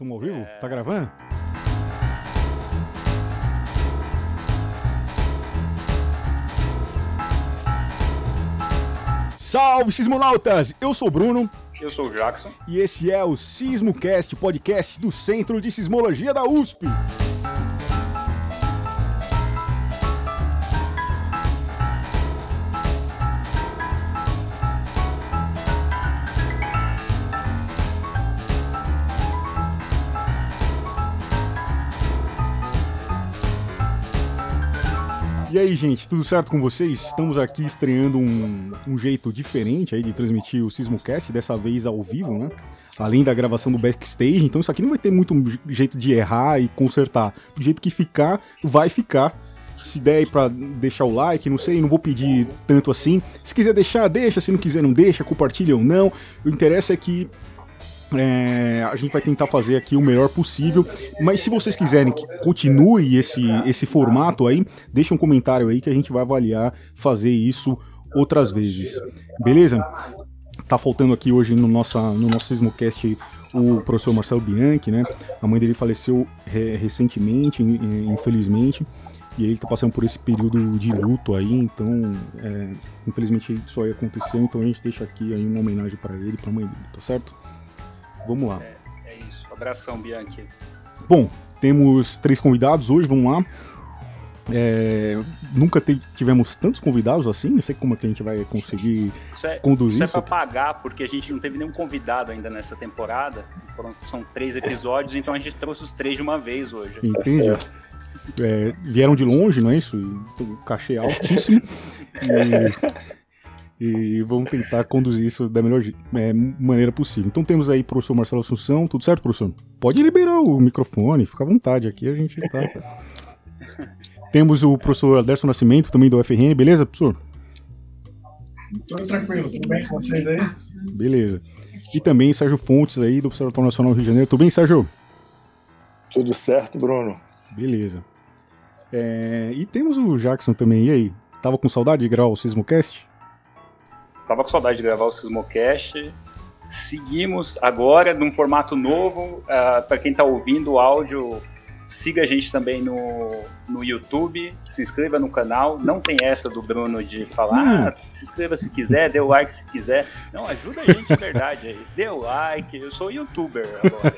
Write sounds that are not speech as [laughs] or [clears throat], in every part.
Estamos ao vivo? É... Tá gravando? Salve, sismonautas! Eu sou o Bruno. Eu sou o Jackson. E esse é o Sismocast, podcast do Centro de Sismologia da USP. E aí, gente, tudo certo com vocês? Estamos aqui estreando um, um jeito diferente aí de transmitir o Sismocast, dessa vez ao vivo, né? Além da gravação do backstage, então isso aqui não vai ter muito jeito de errar e consertar. Do jeito que ficar, vai ficar. Se der aí pra deixar o like, não sei, não vou pedir tanto assim. Se quiser deixar, deixa. Se não quiser, não deixa. Compartilha ou não. O interesse é que é, a gente vai tentar fazer aqui o melhor possível. Mas se vocês quiserem que continue esse, esse formato aí, deixa um comentário aí que a gente vai avaliar fazer isso outras vezes. Beleza? Tá faltando aqui hoje no, nosso no nosso Sismocast o professor Marcelo Bianchi, né? A mãe dele faleceu re recentemente, infelizmente. E ele tá passando por esse período de luto aí, então, é, infelizmente isso aí aconteceu, então a gente deixa aqui aí uma homenagem para ele, para a mãe dele, tá certo? Vamos lá. É, é isso. Abração, Bianchi. Bom, temos três convidados hoje, vamos lá. É, nunca tivemos tantos convidados assim, não sei como é que a gente vai conseguir isso é, conduzir isso. Isso é pra pagar, porque a gente não teve nenhum convidado ainda nessa temporada. Foram, são três episódios, então a gente trouxe os três de uma vez hoje. Entendi. É, vieram de longe, não é isso? O cachê altíssimo. [laughs] e e vamos tentar conduzir isso da melhor é, maneira possível. Então temos aí o professor Marcelo Assunção, tudo certo, professor? Pode liberar o microfone, fica à vontade, aqui a gente tá. [laughs] temos o professor Aderson Nascimento, também do UFRN, beleza, professor? Tudo tranquilo, tudo bem com vocês aí? Beleza. E também Sérgio Fontes aí, do Observatório Nacional do Rio de Janeiro. Tudo bem, Sérgio? Tudo certo, Bruno. Beleza. É, e temos o Jackson também, e aí? Tava com saudade de gravar o Sismocast? Tava com saudade de gravar o Sismocast. Seguimos agora num formato novo. Uh, ah, Para quem está ouvindo o áudio, siga a gente também no, no YouTube, se inscreva no canal. Não tem essa do Bruno de falar, hum. ah, se inscreva se quiser, dê o like se quiser. Não, ajuda a gente de verdade aí. [laughs] Dê o like, eu sou youtuber agora.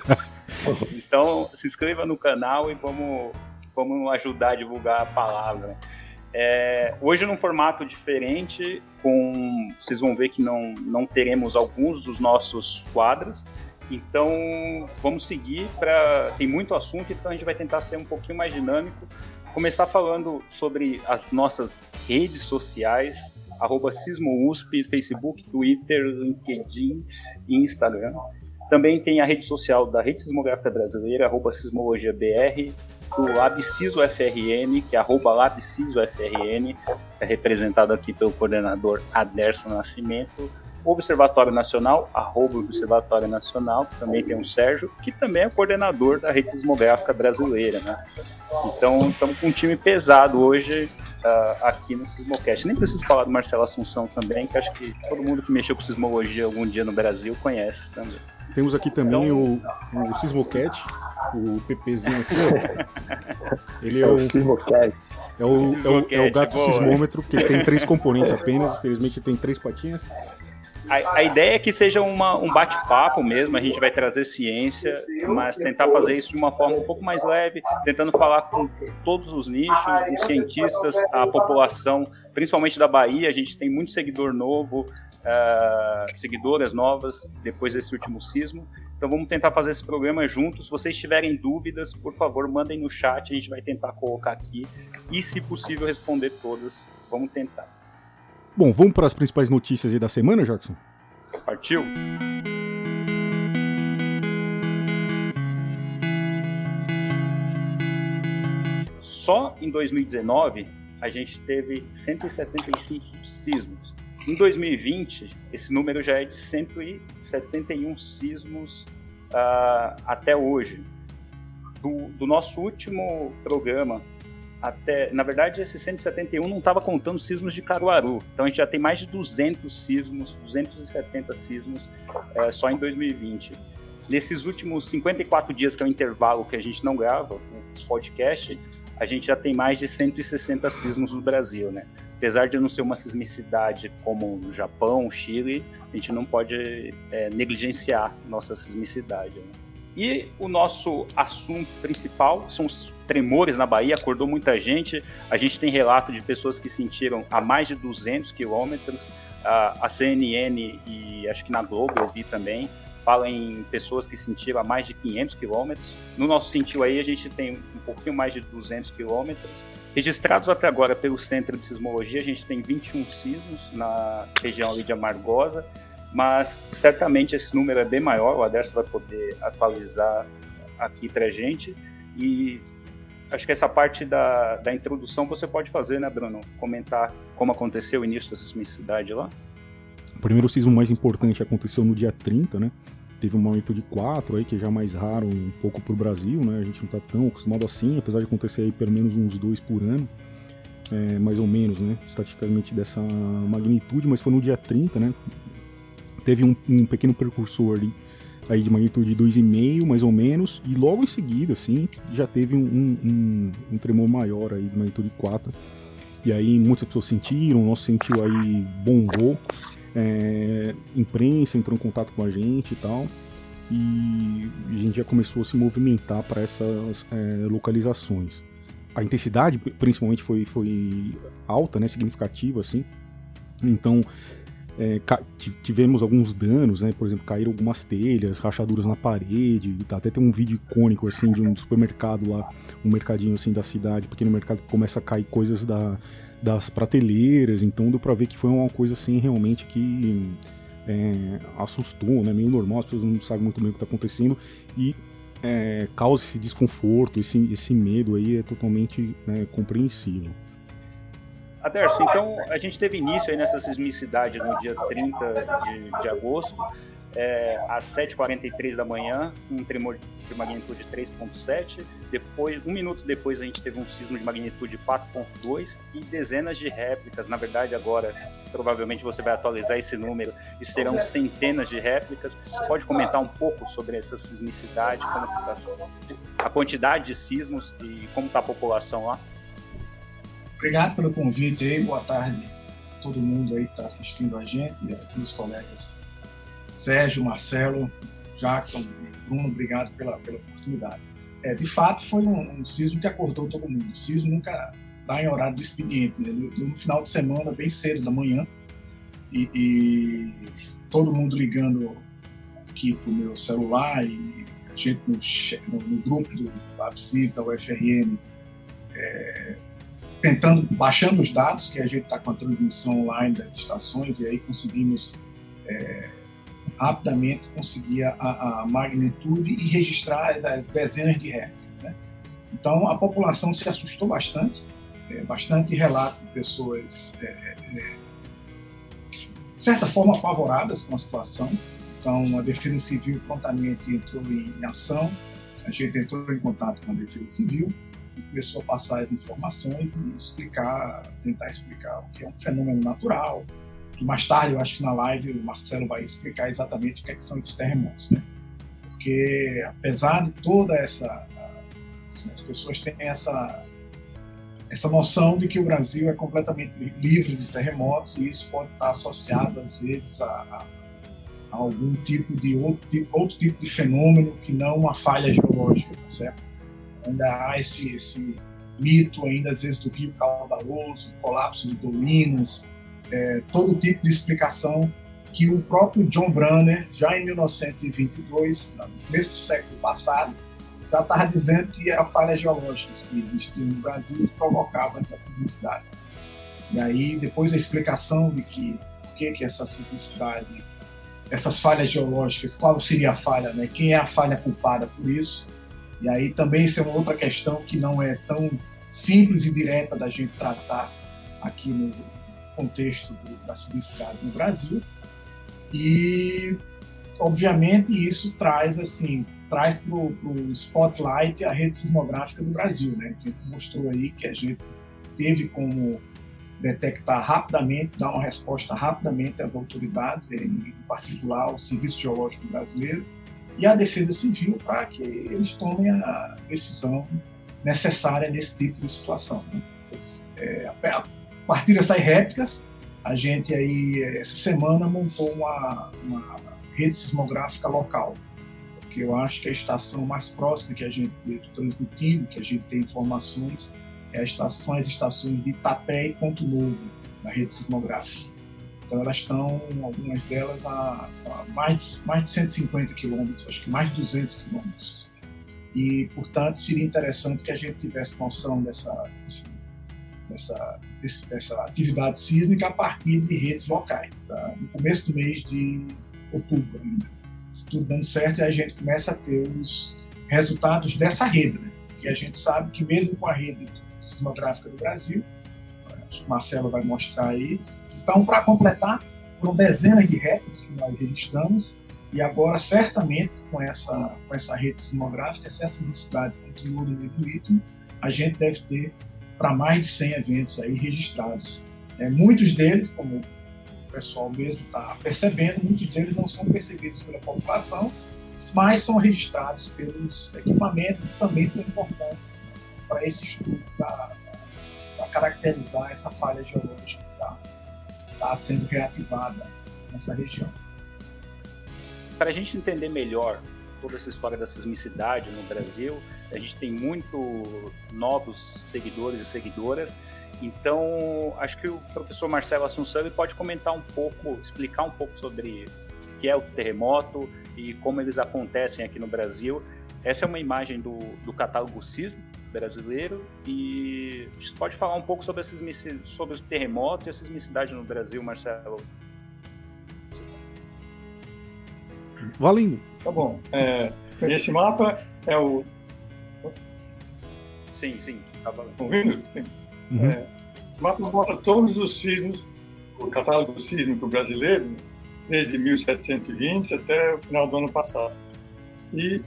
[laughs] então, se inscreva no canal e vamos, vamos ajudar a divulgar a palavra. É, hoje num formato diferente, com vocês vão ver que não, não teremos alguns dos nossos quadros. Então vamos seguir para tem muito assunto, então a gente vai tentar ser um pouquinho mais dinâmico. Começar falando sobre as nossas redes sociais, arroba SismoUSP, Facebook, Twitter, LinkedIn e Instagram. Também tem a rede social da Rede Sismográfica Brasileira, arroba SismologiaBR, do LabCiso FRN, que é arroba LabCiso FRN, é representado aqui pelo coordenador Aderson Nascimento, Observatório Nacional, arroba Observatório Nacional, também tem o Sérgio, que também é coordenador da Rede Sismográfica Brasileira, né? Então, estamos com um time pesado hoje uh, aqui no Sismocast. Nem preciso falar do Marcelo Assunção também, que acho que todo mundo que mexeu com sismologia algum dia no Brasil conhece também. Temos aqui também então, o, o Sismocat, o PPzinho aqui, ó. [laughs] Ele é, é o. Sismocat. É o, é o, é o gato boa. sismômetro, que tem três componentes apenas, infelizmente tem três patinhas. A, a, ideia é que seja uma, um bate-papo mesmo, a gente vai trazer ciência, mas tentar fazer isso de uma forma um pouco mais leve, tentando falar com todos os nichos, os cientistas, a população, principalmente da Bahia, a gente tem muito seguidor novo, uh, seguidoras novas depois desse último sismo. Então vamos tentar fazer esse programa juntos. Se vocês tiverem dúvidas, por favor, mandem no chat, a gente vai tentar colocar aqui e, se possível, responder todas. Vamos tentar. Bom, vamos para as principais notícias da semana, Jackson? Partiu! Só em 2019 a gente teve 175 sismos. Em 2020, esse número já é de 171 sismos uh, até hoje. Do, do, nosso último programa até, na verdade, esse 171 não estava contando sismos de Caruaru. Então a gente já tem mais de 200 sismos, 270 sismos uh, só em 2020. nesses últimos 54 dias, que é o intervalo que a gente não grava o podcast, a gente já tem mais de 160 sismos no Brasil, né? Apesar de não ser uma sismicidade como no Japão, Chile, a gente não pode é, negligenciar nossa sismicidade. Né? E o nosso assunto principal são os tremores na Bahia, acordou muita gente. A gente tem relato de pessoas que sentiram a mais de 200 quilômetros. A, CNN e acho que na Globo eu vi também, fala em pessoas que sentiram a mais de 500 quilômetros. No nosso sentido aí, a gente tem um pouquinho mais de 200 quilômetros. Registrados até agora pelo Centro de Sismologia, a gente tem 21 sismos na região ali de Amargosa, mas certamente esse número é bem maior, o Aderson vai poder atualizar aqui para a gente. E acho que essa parte da, da introdução você pode fazer, né, Bruno? Comentar como aconteceu o início da sismicidade lá. O primeiro sismo mais importante aconteceu no dia 30, né? Teve um aumento de 4 aí, que já é mais raro um pouco pro Brasil, né? A gente não tá tão acostumado assim, apesar de acontecer aí pelo menos uns dois por ano. É, mais ou menos, né? Estatisticamente dessa magnitude, mas foi no dia 30, né? Teve um, um pequeno precursor ali, aí de magnitude 2,5 mais ou menos, e logo em seguida, assim, já teve um, um, um, tremor maior aí de magnitude 4. E aí muitas pessoas sentiram, o nosso sentiu aí bombou é, imprensa entrou em contato com a gente e tal. E a gente já começou a se movimentar para essas é, localizações. A intensidade, principalmente, foi, foi alta, né, significativa, assim. Então, é, tivemos alguns danos, né? Por exemplo, caíram algumas telhas, rachaduras na parede. Tá? Até tem um vídeo icônico assim de um supermercado lá, um mercadinho assim da cidade, pequeno mercado começa a cair coisas da, das prateleiras, então deu pra ver que foi uma coisa assim realmente que é, assustou, né? Meio normal, as pessoas não sabem muito bem o que está acontecendo e é, causa esse desconforto, esse, esse medo aí é totalmente né, compreensível. Aderson, então a gente teve início aí nessa sismicidade no dia 30 de, de agosto é, às 7h43 da manhã, um tremor de magnitude 3.7. Depois, um minuto depois, a gente teve um sismo de magnitude 4.2 e dezenas de réplicas. Na verdade, agora provavelmente você vai atualizar esse número e serão centenas de réplicas. Pode comentar um pouco sobre essa sismicidade, como tá a quantidade de sismos e como está a população lá? Obrigado pelo convite aí, boa tarde a todo mundo aí que está assistindo a gente e a todos os colegas Sérgio, Marcelo, Jackson, Bruno, obrigado pela, pela oportunidade. É, de fato, foi um, um sismo que acordou todo mundo. O sismo nunca dá em horário do expediente, né? no, no, final de semana, bem cedo da manhã, e, e todo mundo ligando aqui para o meu celular e a gente no, no, no grupo do ABSIS, da UFRN, é, tentando, baixando os dados, que a gente está com a transmissão online das estações, e aí conseguimos é, rapidamente conseguia a, a magnitude e registrar as, as dezenas de réplicas. Né? Então a população se assustou bastante, é, bastante relatos de pessoas é, é, é, de certa forma apavoradas com a situação. Então a Defesa Civil prontamente entrou em, em ação, a gente entrou em contato com a Defesa Civil começou a passar as informações e explicar, tentar explicar o que é um fenômeno natural, que mais tarde, eu acho que na live, o Marcelo vai explicar exatamente o que, é que são esses terremotos, né? Porque, apesar de toda essa... Assim, as pessoas têm essa, essa noção de que o Brasil é completamente livre de terremotos e isso pode estar associado, às vezes, a, a, algum tipo de outro, outro, tipo de fenômeno que não uma falha geológica, tá certo? Ainda há esse, esse mito, ainda às vezes, do rio caudaloso, colapso de dolinas, é, todo tipo de explicação que o próprio John Brunner, já em 1922, no começo do século passado, já estava dizendo que eram falhas geológicas que existiam no Brasil e provocavam essa sismicidade. E aí, depois a explicação de que por que, que essa sismicidade, essas falhas geológicas, qual seria a falha, né? quem é a falha culpada por isso. E aí também isso é uma outra questão que não é tão simples e direta da gente tratar aqui no, contexto do, da sismicidade no Brasil. E, obviamente, isso traz assim traz para o spotlight a rede sismográfica do Brasil, né? Que mostrou aí que a gente teve como detectar rapidamente, dar uma resposta rapidamente às autoridades, em particular ao Serviço Geológico Brasileiro e a Defesa Civil para que eles tomem a decisão necessária nesse tipo de situação. Né? É, a partir dessas réplicas, a gente aí, essa semana, montou uma, uma rede sismográfica local, porque eu acho que a estação mais próxima que a gente transmitindo, que a gente tem informações, é a estação, as estações de Itapé e Ponto Novo, na rede sismográfica. Então elas estão, algumas delas, a, a mais, mais de 150 quilômetros, acho que mais de 200 quilômetros. E, portanto, seria interessante que a gente tivesse noção dessa, dessa, dessa atividade sísmica a partir de redes locais, tá? no começo do mês de outubro ainda. Se tudo dando certo, a gente começa a ter os resultados dessa rede, né? a gente sabe que mesmo com a rede sismográfica do Brasil, acho que o Marcelo vai mostrar aí, então, para completar, foram dezenas de recordes que nós registramos e agora, certamente, com essa, com essa rede sismográfica, essa necessidade continua no mesmo ritmo, a gente deve ter para mais de 100 eventos aí registrados. É, muitos deles, como o pessoal mesmo está percebendo, muitos deles não são percebidos pela população, mas são registrados pelos equipamentos e também são importantes para esse estudo, para caracterizar essa falha geológica está sendo reativada nessa região. Para a gente entender melhor toda essa história da sismicidade no Brasil, a gente tem muito novos seguidores e seguidoras. Então, acho que o professor Marcelo Assunção ele pode comentar um pouco, explicar um pouco sobre o que é o terremoto e como eles acontecem aqui no Brasil. Essa é uma imagem do, do catálogo Sismo, brasileiro e você pode falar um pouco sobre, esses, sobre os terremotos e a sismicidade no Brasil, Marcelo? Valendo. Tá bom. É, esse mapa é o. Sim, sim, tá valendo. Estão vendo? Uhum. É, o mapa mostra todos os sismos, o catálogo sísmico brasileiro, desde 1720 até o final do ano passado. E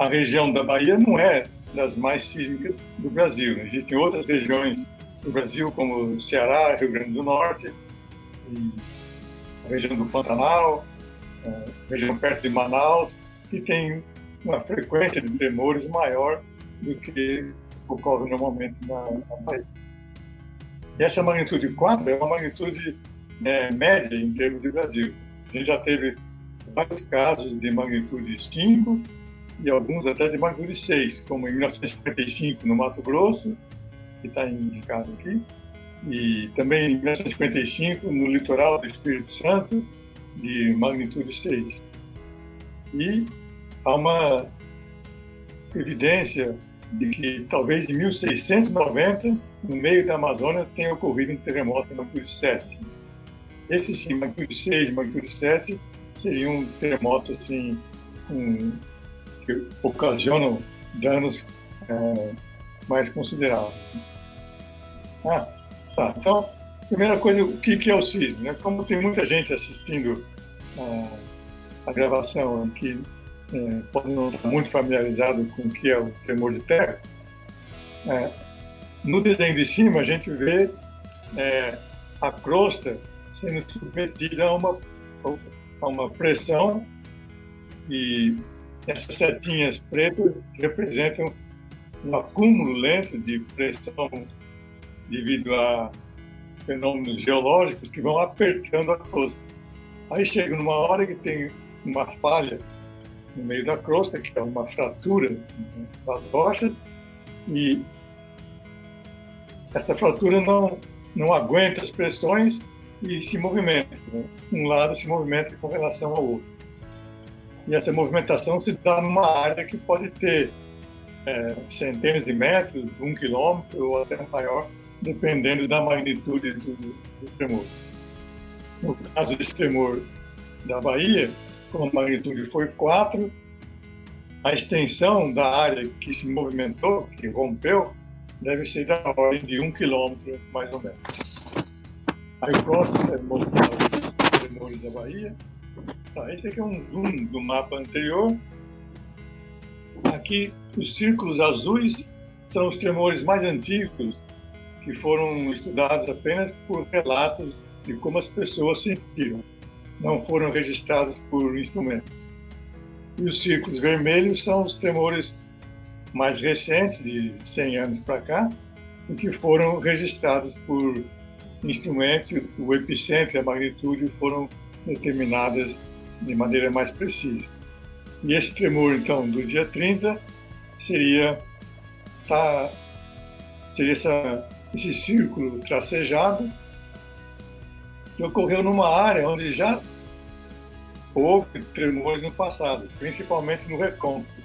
a região da Bahia não é das mais sísmicas do Brasil. Existem outras regiões do Brasil, como Ceará, Rio Grande do Norte, a região do Pantanal, a região perto de Manaus, que tem uma frequência de tremores maior do que ocorre normalmente na, na Bahia. E essa magnitude 4 é uma magnitude é, média em termos de Brasil. A gente já teve vários casos de magnitude 5 e alguns até de magnitude 6, como em 1955 no Mato Grosso, que está indicado aqui, e também em 1955 no litoral do Espírito Santo, de magnitude 6. E há uma evidência de que talvez em 1690, no meio da Amazônia, tenha ocorrido um terremoto de magnitude 7. Esse sim, magnitude 6, magnitude 7, seria um terremoto assim, um, que ocasionam danos é, mais consideráveis. Ah, tá. Então, primeira coisa, o que, é o sismo? Né? Como tem muita gente assistindo a, a gravação que é, não muito familiarizado com o que é o tremor de terra, é, no desenho de cima a gente vê é, a crosta sendo submetida a uma, a uma pressão e essas setinhas pretas representam um acúmulo lento de pressão devido a fenômenos geológicos que vão apertando a crosta. Aí chega numa hora que tem uma falha no meio da crosta, que é uma fratura das rochas, e essa fratura não, não aguenta as pressões e se movimenta. Né? Um lado se movimenta com relação ao outro. E essa movimentação se dá numa área que pode ter é, centenas de metros, um quilômetro ou até maior, dependendo da magnitude do, do tremor. No caso desse tremor da Bahia, como a magnitude foi 4, a extensão da área que se movimentou, que rompeu, deve ser da ordem de um quilômetro, mais ou menos. Aí o próximo é os tremores da Bahia. Tá, esse aqui é um zoom do mapa anterior. Aqui, os círculos azuis são os tremores mais antigos que foram estudados apenas por relatos de como as pessoas sentiram, não foram registrados por instrumento. E os círculos vermelhos são os tremores mais recentes, de 100 anos para cá, e que foram registrados por instrumentos, o epicentro e a magnitude foram determinadas de maneira mais precisa. E esse tremor, então, do dia 30 seria, tá, seria essa, esse círculo tracejado que ocorreu numa área onde já houve tremores no passado, principalmente no Recôncavo.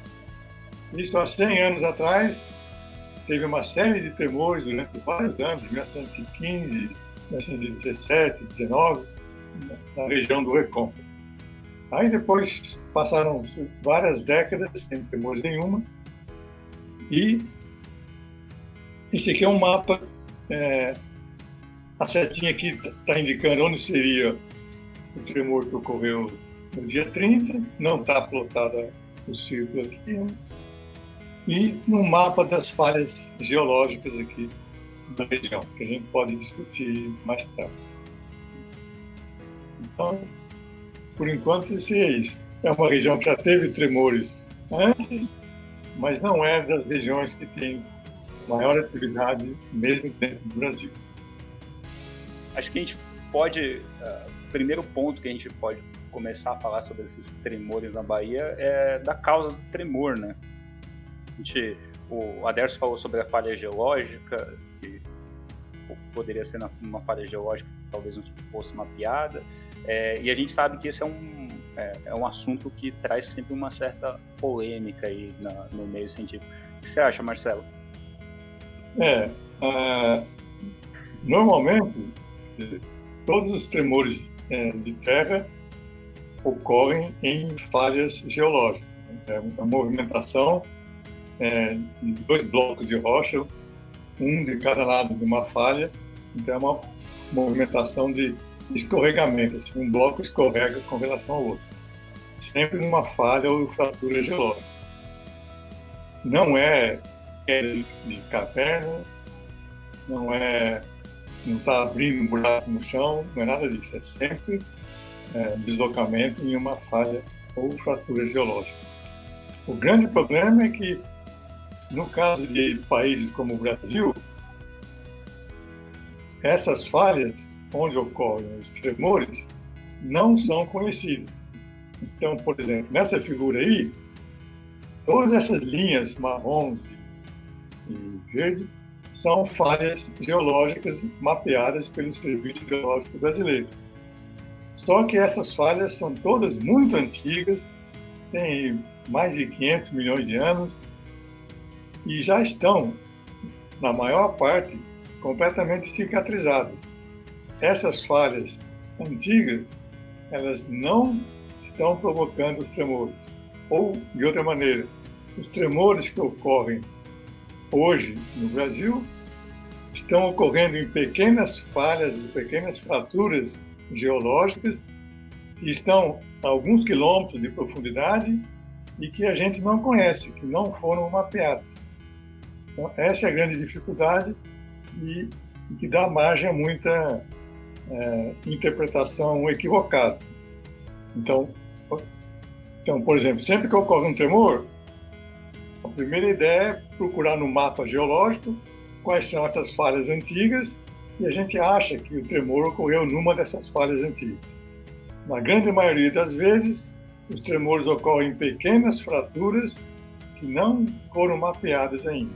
Isso há 100 anos atrás, teve uma série de tremores durante vários anos, 1915, 1917, 19, na região do Recôncavo. Aí depois passaram várias décadas sem tremores nenhuma, e esse aqui é um mapa, é, a setinha aqui está indicando onde seria o tremor que ocorreu no dia 30, não está plotada o círculo aqui, né? e no mapa das falhas geológicas aqui da região, que a gente pode discutir mais tarde. Então, por enquanto, isso é isso. É uma região que já teve tremores antes, mas não é das regiões que tem maior atividade mesmo dentro do Brasil. Acho que a gente pode, uh, o primeiro ponto que a gente pode começar a falar sobre esses tremores na Bahia é da causa do tremor, né? A gente, o Aderso falou sobre a falha geológica, que poderia ser uma falha geológica que talvez não fosse mapeada, é, e a gente sabe que esse é um, é, é, um assunto que traz sempre uma certa polêmica aí na, no meio científico. O que você acha, Marcelo? É, uh, normalmente, todos os tremores é, de terra ocorrem em falhas geológicas. É uma movimentação é, de dois blocos de rocha, um de cada lado de uma falha, então é uma movimentação de escorregamento, assim, um bloco escorrega com relação ao outro, sempre numa falha ou fratura geológica. Não é queda de caverna, não é não está abrindo um buraco no chão, não é nada disso, é sempre é, deslocamento em uma falha ou fratura geológica. O grande problema é que no caso de países como o Brasil, essas falhas, onde ocorrem os tremores, não são conhecidas. Então, por exemplo, nessa figura aí, todas essas linhas marrons e verde são falhas geológicas mapeadas pelo Serviço Geológico Brasileiro. Só que essas falhas são todas muito antigas, têm mais de 500 milhões de anos, e já estão, na maior parte, completamente cicatrizadas. Essas falhas antigas, elas não estão provocando tremores. Ou, de outra maneira, os tremores que ocorrem hoje no Brasil estão ocorrendo em pequenas falhas, pequenas fraturas geológicas que estão a alguns quilômetros de profundidade e que a gente não conhece, que não foram mapeados. Então, essa é a grande dificuldade e, e que dá margem a muita é, interpretação equivocada. Então, então, por exemplo, sempre que ocorre um tremor, a primeira ideia é procurar no mapa geológico quais são essas falhas antigas e a gente acha que o tremor ocorreu numa dessas falhas antigas. Na grande maioria das vezes, os tremores ocorrem em pequenas fraturas que não foram mapeadas ainda.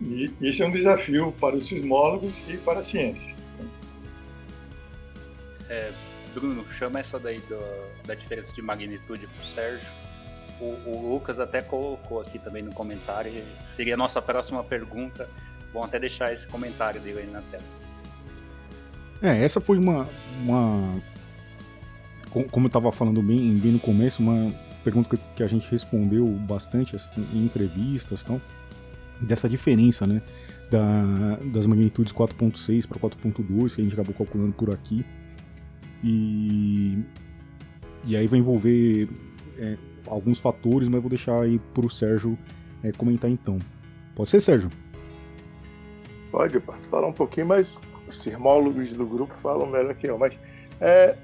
E esse é um desafio para os sismólogos e para a ciência. É, Bruno, chama essa daí do, da diferença de magnitude para o Sérgio. O, Lucas até colocou aqui também no comentário. Seria a nossa próxima pergunta. Vou até deixar esse comentário dele aí na tela. É, essa foi uma. uma como eu estava falando bem, bem no começo, uma pergunta que a gente respondeu bastante assim, em entrevistas tal dessa diferença, né? Da, das magnitudes 4.6 para 4.2 que a gente acabou calculando por aqui. E, e aí vai envolver é, alguns fatores, mas vou deixar aí para o Sérgio é, comentar então. Pode ser, Sérgio? Pode, eu posso falar um pouquinho, mas os sismólogos do grupo falam melhor que eu. Mas é,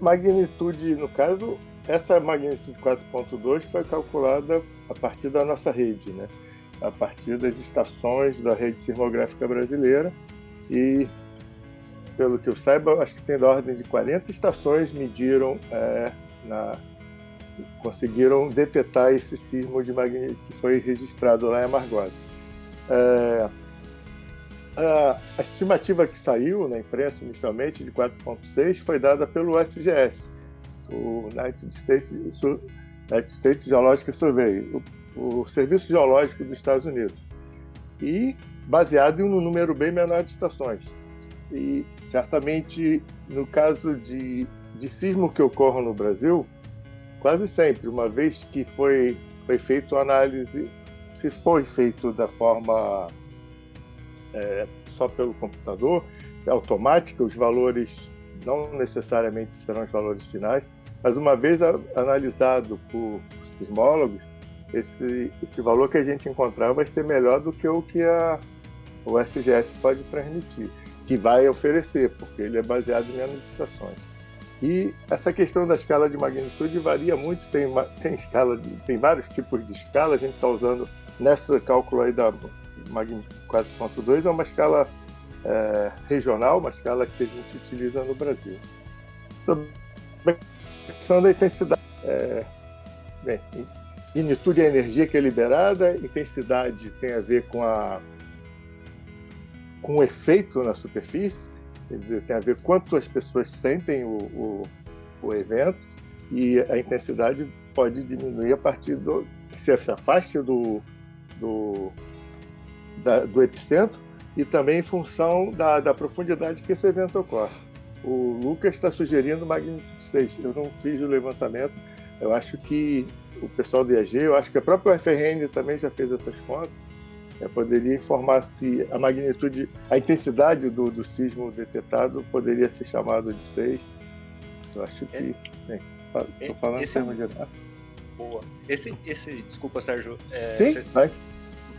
magnitude, no caso, essa magnitude 4.2 foi calculada a partir da nossa rede, né? a partir das estações da rede sismográfica brasileira e pelo que eu saiba, acho que tem da ordem de 40 estações mediram é, na, conseguiram detectar esse sismo de magnitude que foi registrado lá em Amargosa. É, a, a, estimativa que saiu na imprensa inicialmente de 4.6 foi dada pelo SGS, o United States, United States Geological Survey, o, o Serviço Geológico dos Estados Unidos, e baseado em um número bem menor de estações. E certamente, no caso de, de sismo que ocorre no Brasil, quase sempre, uma vez que foi, foi feito análise, se foi feito da forma é, só pelo computador, é automática, os valores não necessariamente serão os valores finais, mas uma vez analisado por sismólogos, esse, esse valor que a gente encontrar vai ser melhor do que o que a, o SGS pode transmitir, que vai oferecer, porque ele é baseado em menos estações. E essa questão da escala de magnitude varia muito, tem, tem, escala de, tem vários tipos de escala, a gente está usando nessa cálculo aí da magnitude 4.2, é uma escala é, regional, uma escala que a gente utiliza no Brasil. Sobre a questão da intensidade, é, bem, é a energia que é liberada, intensidade tem a ver com a com o efeito na superfície, quer dizer, tem a ver quanto as pessoas sentem o, o, o evento e a intensidade pode diminuir a partir do que se afaste do, do, da, do epicentro e também em função da, da profundidade que esse evento ocorre. O Lucas está sugerindo magnitude 6. Eu não fiz o levantamento. Eu acho que o pessoal do IAG, eu acho que a própria UFRN também já fez essas contas. Eu poderia informar se a magnitude, a intensidade do, do sismo detectado poderia ser chamado de 6. Eu acho que. É, estou é, falando esse em termos é... de. Boa. Esse, esse, desculpa, Sérgio. É, Sim, você... vai.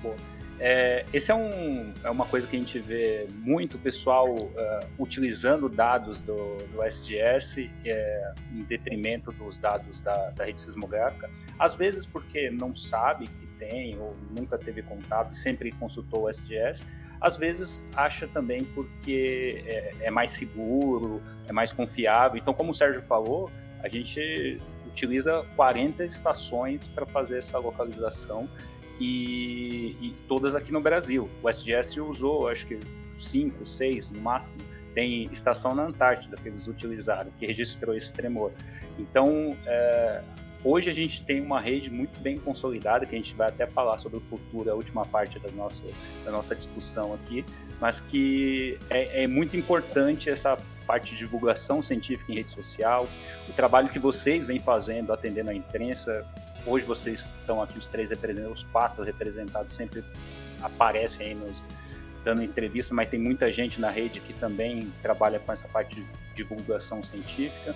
Boa. É, esse é, um, é uma coisa que a gente vê muito pessoal uh, utilizando dados do, do SGS é, em detrimento dos dados da, da rede sismográfica, às vezes porque não sabe que tem ou nunca teve contato e sempre consultou o SGS, às vezes acha também porque é, é mais seguro, é mais confiável. Então, como o Sérgio falou, a gente utiliza 40 estações para fazer essa localização e, e, todas aqui no Brasil. O SGS usou, acho que cinco, seis no máximo. Tem estação na Antártida que eles utilizaram, que registrou esse tremor. Então, é, hoje a gente tem uma rede muito bem consolidada, que a gente vai até falar sobre o futuro, a última parte da nossa, da nossa discussão aqui, mas que é, é muito importante essa parte de divulgação científica em rede social, o trabalho que vocês vêm fazendo, atendendo a imprensa, Hoje vocês estão aqui, os três representados, os quatro representados sempre aparecem aí nos, dando entrevista, mas tem muita gente na rede que também trabalha com essa parte de divulgação científica.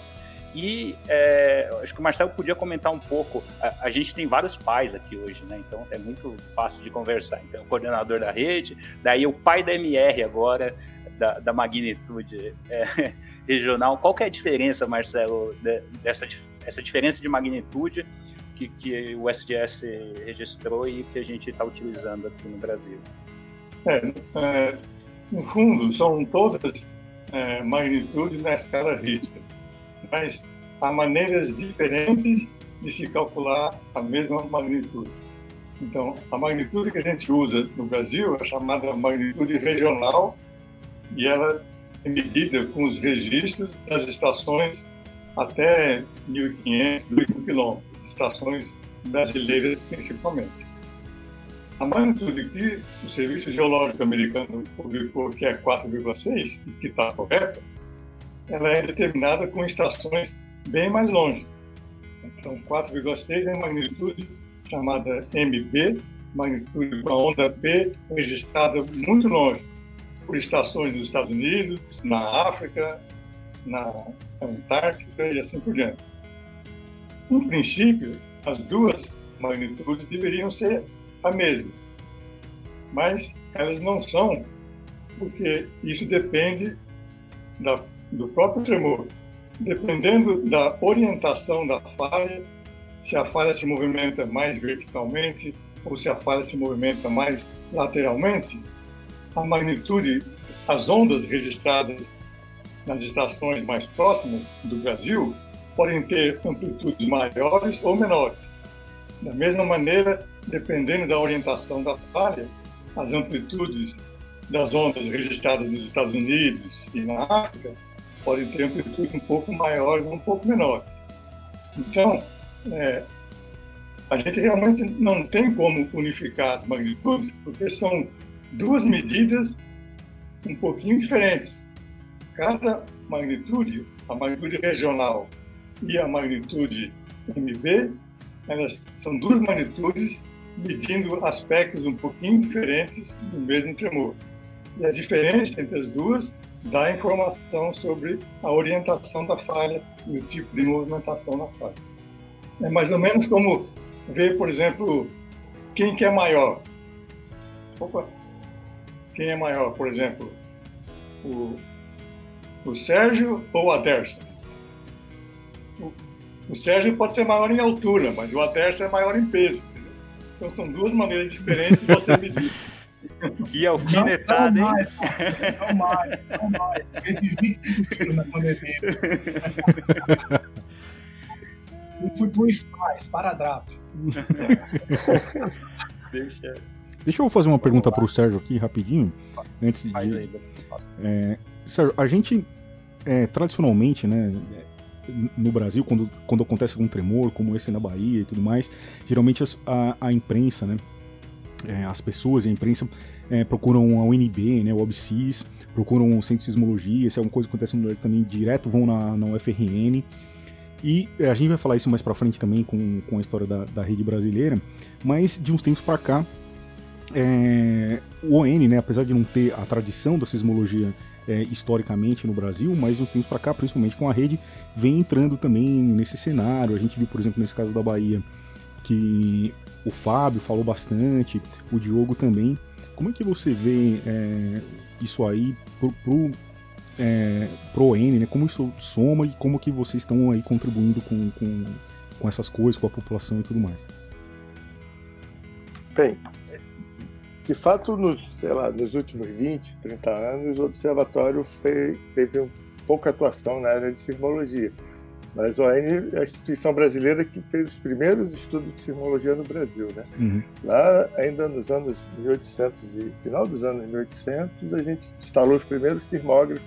E é, acho que o Marcelo podia comentar um pouco. A, a, gente tem vários pais aqui hoje, né? Então é muito fácil de conversar. Então, o coordenador da rede, daí o pai da MR agora, da, da magnitude é, [laughs] regional. Qual que é a diferença, Marcelo, de, dessa essa diferença de magnitude que, que o SDS registrou e que a gente está utilizando aqui no Brasil. É, é, no fundo, são todas é, magnitudes na escala Richter, mas há maneiras diferentes de se calcular a mesma magnitude. Então, a magnitude que a gente usa no Brasil é chamada magnitude regional e ela é medida com os registros das estações até 1.500, 2.000 quilômetros estações brasileiras principalmente. A magnitude que o Serviço Geológico Americano publicou, que é 4,6, que está correta, ela é determinada com estações bem mais longe. Então, 4,6 é a magnitude chamada MB, magnitude com a onda P registrada muito longe, por estações nos Estados Unidos, na África, na Antártica e assim por diante. Em princípio, as duas magnitudes deveriam ser a mesma, mas elas não são, porque isso depende da, do próprio tremor. dependendo da orientação da falha, se a falha se movimenta mais verticalmente ou se a falha se movimenta mais lateralmente, a magnitude, as ondas registradas nas estações mais próximas do Brasil podem ter amplitudes maiores ou menores. Da mesma maneira, dependendo da orientação da falha, as amplitudes das ondas registradas nos Estados Unidos e na África podem ter amplitudes um pouco maiores ou um pouco menores. Então, é, a gente realmente não tem como unificar as magnitudes, porque são duas medidas um pouquinho diferentes. Cada magnitude, a magnitude regional e a magnitude MB, elas são duas magnitudes medindo aspectos um pouquinho diferentes do mesmo tremor. E a diferença entre as duas dá informação sobre a orientação da falha e o tipo de movimentação da falha. É mais ou menos como ver, por exemplo, quem que é maior. Opa! Quem é maior, por exemplo, o, o Sérgio ou o Aderson? O, o Sérgio pode ser maior em altura, mas o Aderson é maior em peso. Entendeu? Então são duas maneiras diferentes de você medir. [laughs] Que alfinetada, não, não hein? Mais, não mais, não mais. Perdi 25 quilos na pandemia. Eu fui pro Spice, paradrapo. [laughs] Deixa. Deixa eu fazer uma pergunta pro Sérgio aqui, rapidinho. Antes de. É, Sérgio, a gente, é, tradicionalmente, né, no Brasil, quando, quando acontece algum tremor, como esse na Bahia e tudo mais, geralmente as- a, a imprensa, né, é, as pessoas e a imprensa é, procuram a UNB, né, o OBSIS, procuram o Centro de Sismologia, se alguma coisa acontece no Brasil também, direto vão na, na UFRN. E é, a gente vai falar isso mais pra frente também com, com a história da, da rede brasileira, mas de uns tempos pra cá, é, o ON, né, apesar de não ter a tradição da sismologia é, historicamente no Brasil, mas uns tempos pra cá, principalmente com a rede, vem entrando também nesse cenário. A gente viu, por exemplo, nesse caso da Bahia, que o Fábio falou bastante, o Diogo também. Como é que você vê é, isso aí pro, pro, é, pro ON, né? Como isso soma e como que vocês estão aí contribuindo com, com, com essas coisas, com a população e tudo mais? Bem, de fato, nos, sei lá, nos últimos 20, 30 anos, o Observatório fe- teve um pouca atuação na área de sismologia. Mas o ON é a instituição brasileira que fez os primeiros estudos de sismologia no Brasil. Né? Uhum. Lá, ainda nos anos 1800 e final dos anos 1800, a gente instalou os primeiros sismógrafos,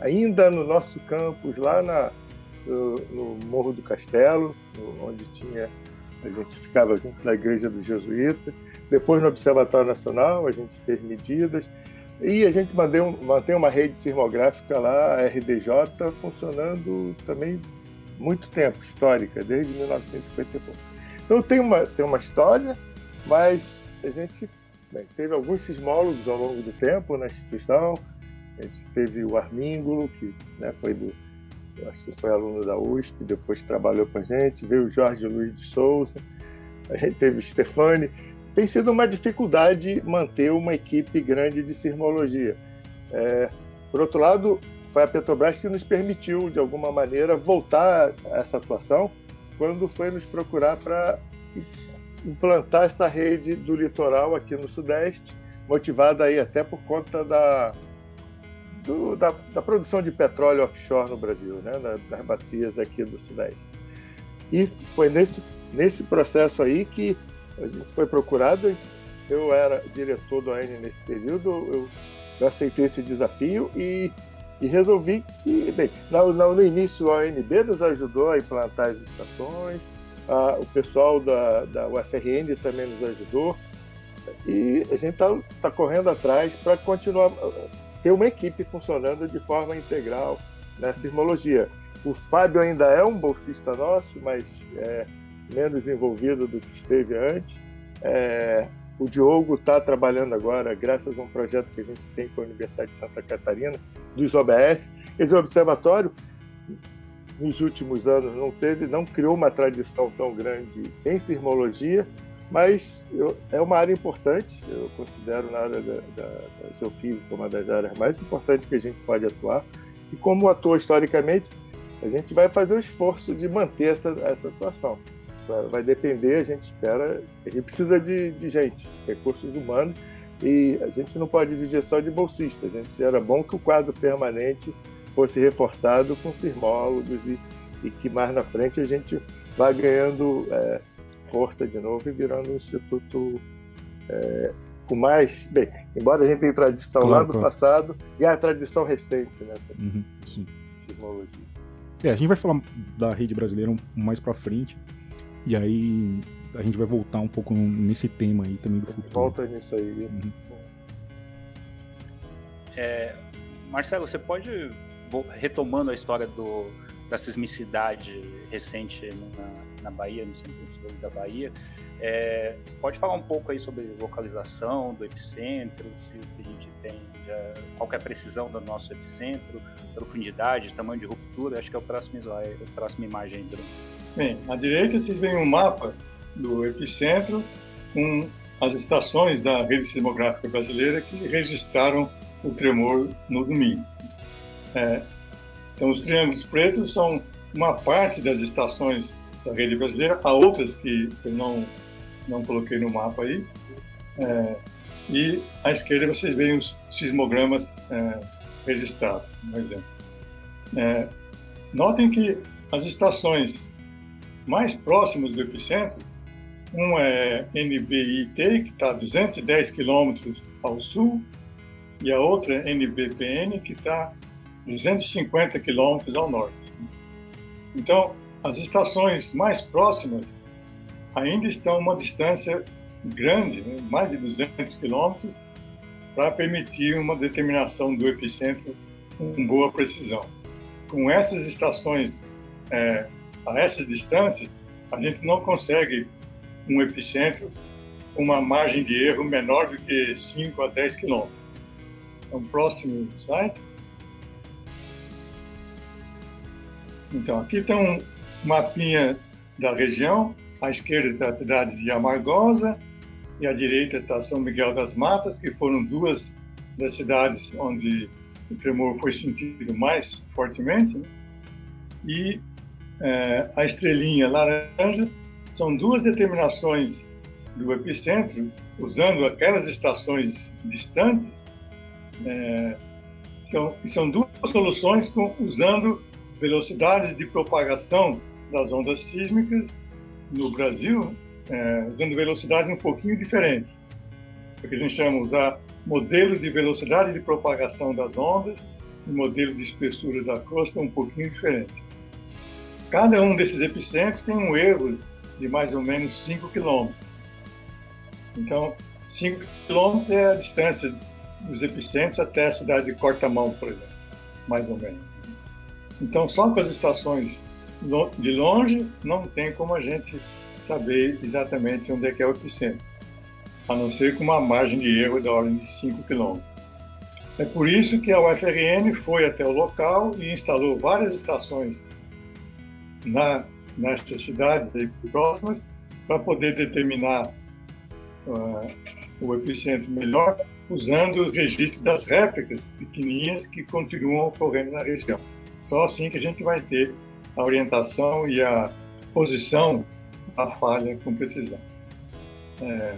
ainda no nosso campus, lá na, no, no Morro do Castelo, no- onde tinha a gente ficava junto da igreja do Jesuíta. Depois no Observatório Nacional a gente fez medidas e a gente mantém, mantém uma rede sismográfica lá, a RDJ, funcionando também muito tempo, histórica, desde 1950 e pouco. Então tem uma, tem uma história, mas a gente teve alguns sismólogos ao longo do tempo na instituição. A gente teve o Armíngulo, que né, foi do, acho que foi aluno da USP, depois trabalhou com a gente. Veio o Jorge Luiz de Souza, a gente teve o Stefani. Tem sido uma dificuldade manter uma equipe grande de sismologia. É, por outro lado, foi a Petrobras que nos permitiu, de alguma maneira, voltar a essa atuação quando foi nos procurar para implantar essa rede do litoral aqui no Sudeste, motivada aí até por conta da, do- da, da produção de petróleo offshore no Brasil, né, das bacias aqui do Sudeste. E foi nesse, nesse processo aí que a gente foi procurado. Eu era diretor do AN nesse período, eu, aceitei esse desafio e, e resolvi que, bem, no, no- início a ONB nos ajudou a implantar as estações, a- o pessoal da, da UFRN também nos ajudou, e a gente está tá correndo atrás para continuar ter uma equipe funcionando de forma integral na sismologia. O Fábio ainda é um bolsista nosso, mas é menos envolvido do que esteve antes. É, o Diogo está trabalhando agora, graças a um projeto que a gente tem com a Universidade de Santa Catarina, dos OBS. O Observatório, nos últimos anos, não teve, não criou uma tradição tão grande em sismologia, mas eu, é uma área importante, eu considero na área da, da, da geofísica uma das áreas mais importantes que a gente pode atuar. E como atua historicamente, a gente vai fazer o esforço de manter essa, essa atuação. Vai depender, a gente espera, a gente precisa de, de gente, recursos humanos, e a gente não pode viver só de bolsista. A gente era bom que o quadro permanente fosse reforçado com sismólogos e, e que mais na frente a gente vá ganhando é, força de novo e virando um instituto é, com mais. Bem, embora a gente tenha tradição claro, lá do claro. passado e a tradição recente nessa uhum, sismologia. É, a gente vai falar da rede brasileira mais para frente. E aí a gente vai voltar um pouco nesse tema aí também do futuro. Volta nisso aí. Uhum. É, Marcelo, você pode, retomando a história do, da sismicidade recente na, na Bahia, no centro da Bahia, é, pode falar um pouco aí sobre localização do epicentro, se a gente tem, já, qual é a precisão do nosso epicentro, profundidade, tamanho de ruptura, acho que é o próximo slide, a próxima imagem, Bruno. Bem, à direita vocês veem um mapa do epicentro com as estações da rede sismográfica brasileira que registraram o tremor no domingo. É, então, os triângulos pretos são uma parte das estações da rede brasileira, há outras que eu não, não coloquei no mapa aí. É, e à esquerda vocês veem os sismogramas é, registrados, por exemplo. É, notem que as estações mais próximas do epicentro, uma é NBIT, que está a 210 quilômetros ao sul, e a outra é NBPN, que está 250 quilômetros ao norte. Então, as estações mais próximas ainda estão a uma distância grande, né, mais de 200 quilômetros, para permitir uma determinação do epicentro com boa precisão. Com essas estações é, a essa distância, a gente não consegue um epicentro com uma margem de erro menor do que 5 a 10 quilômetros. Então, próximo slide. Então, aqui está um mapinha da região. À esquerda está a cidade de Amargosa e à direita está São Miguel das Matas, que foram duas das cidades onde o tremor foi sentido mais fortemente. Né? E é, a estrelinha laranja são duas determinações do epicentro, usando aquelas estações distantes, é, são, são duas soluções com, usando velocidades de propagação das ondas sísmicas no Brasil, é, usando velocidades um pouquinho diferentes. O que a gente chama usar modelo de velocidade de propagação das ondas e modelo de espessura da crosta um pouquinho diferente. Cada um desses epicentros tem um erro de mais ou menos 5 quilômetros. Então, 5 quilômetros é a distância dos epicentros até a cidade de Cortamão, por exemplo, mais ou menos. Então, só com as estações de longe, não tem como a gente saber exatamente onde é que é o epicentro, a não ser com uma margem de erro da ordem de 5 quilômetros. É por isso que a UFRN foi até o local e instalou várias estações na, nessas cidades aí próximas para poder determinar uh, o epicentro melhor, usando o registro das réplicas pequenininhas que continuam ocorrendo na região. Só assim que a gente vai ter a orientação e a posição da falha com precisão. É...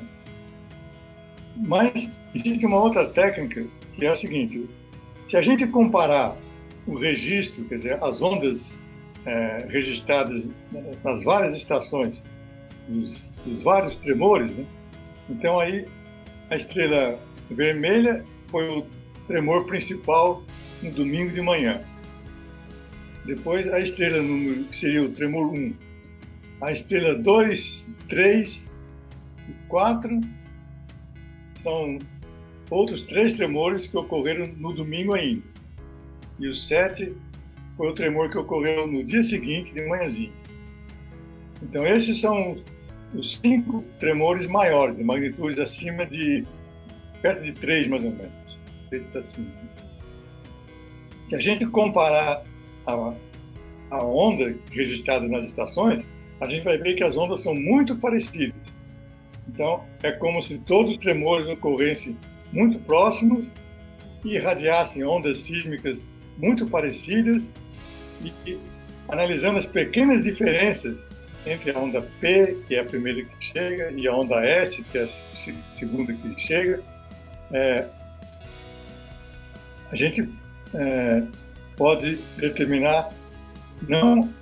Mas existe uma outra técnica que é a seguinte: se a gente comparar o registro, quer dizer, as ondas é, registradas nas várias estações, dos, dos vários tremores. Né? Então aí a estrela vermelha foi o tremor principal no domingo de manhã. Depois a estrela número, que seria o tremor 1. A estrela 2, 3 e 4 são outros três tremores que ocorreram no domingo ainda. E o 7 foi o tremor que ocorreu no dia seguinte, de manhãzinha. Então, esses são os cinco tremores maiores, de magnitudes acima de perto de 3, mais ou menos. 3 para cima. Se a gente comparar a, a onda registrada nas estações, a gente vai ver que as ondas são muito parecidas. Então, é como se todos os tremores ocorressem muito próximos e irradiassem ondas sísmicas muito parecidas e analisando as pequenas diferenças entre a onda P, que é a primeira que chega, e a onda S, que é a segunda que chega, é, a gente é, pode determinar não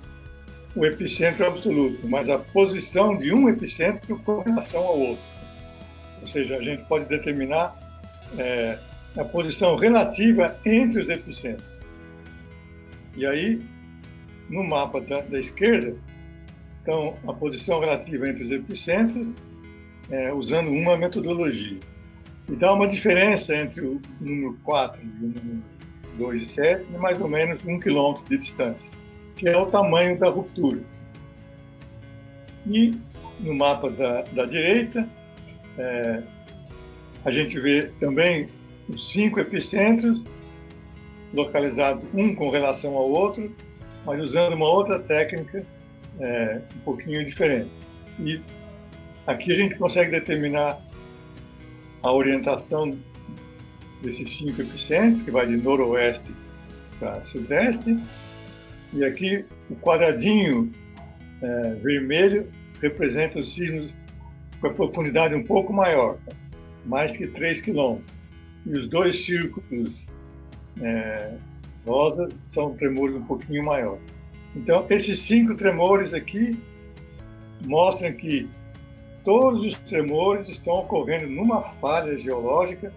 o epicentro absoluto, mas a posição de um epicentro com relação ao outro. Ou seja, a gente pode determinar é, a posição relativa entre os epicentros. E aí, no mapa da, da esquerda, então a posição relativa entre os epicentros, é, usando uma metodologia. E dá uma diferença entre o número 4 e o número 2 e 7, de mais ou menos um quilômetro de distância, que é o tamanho da ruptura. E no mapa da, da direita, é, a gente vê também os cinco epicentros localizados um com relação ao outro, mas usando uma outra técnica é, um pouquinho diferente. E aqui a gente consegue determinar a orientação desses cinco epicentros, que vai de noroeste para sudeste, e aqui o quadradinho é, vermelho representa os sismos com a profundidade um pouco maior, mais que 3 quilômetros. E os dois círculos é, rosa são tremores um pouquinho maiores. Então, esses cinco tremores aqui mostram que todos os tremores estão ocorrendo numa falha geológica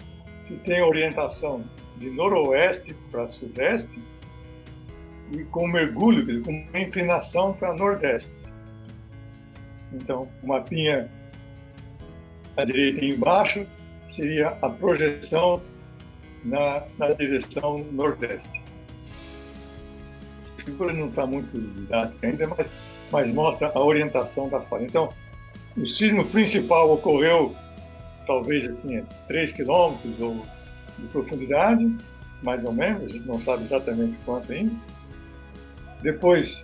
que tem orientação de noroeste para sudeste e com mergulho, com uma inclinação para nordeste. Então, o mapinha à direita embaixo seria a projeção na, na direção nordeste figura não está muito didática ainda, mas, mas mostra a orientação da falha. Então, o sismo principal ocorreu talvez aqui a 3 quilômetros de profundidade, mais ou menos, a gente não sabe exatamente quanto ainda. Depois,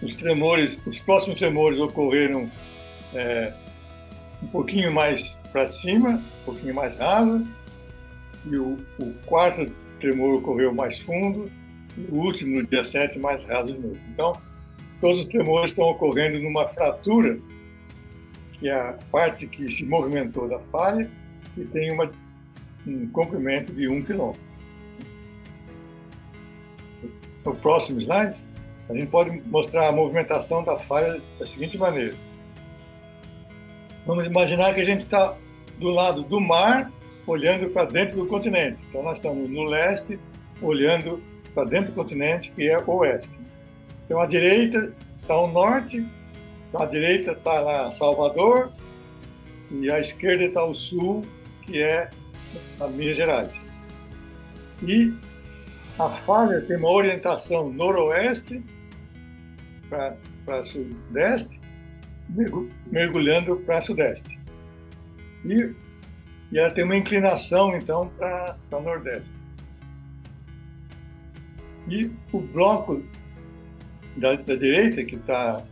os tremores, os próximos tremores ocorreram é, um pouquinho mais para cima, um pouquinho mais raso, e o, o quarto tremor ocorreu mais fundo, o último, no dia 7, mais raso de novo. Então, todos os tremores estão ocorrendo numa fratura, que é a parte que se movimentou da falha, e tem uma, um comprimento de um quilômetro. No próximo slide, a gente pode mostrar a movimentação da falha da seguinte maneira. Vamos imaginar que a gente está do lado do mar, olhando para dentro do continente. Então, nós estamos no leste, olhando para dentro do continente, que é o oeste. Então, à direita está o norte, à direita está lá Salvador, e à esquerda está o sul, que é a Minas Gerais. E a falha tem uma orientação noroeste para sudeste, mergulhando para sudeste. E, e ela tem uma inclinação, então, para nordeste. E o bloco da, da direita, que está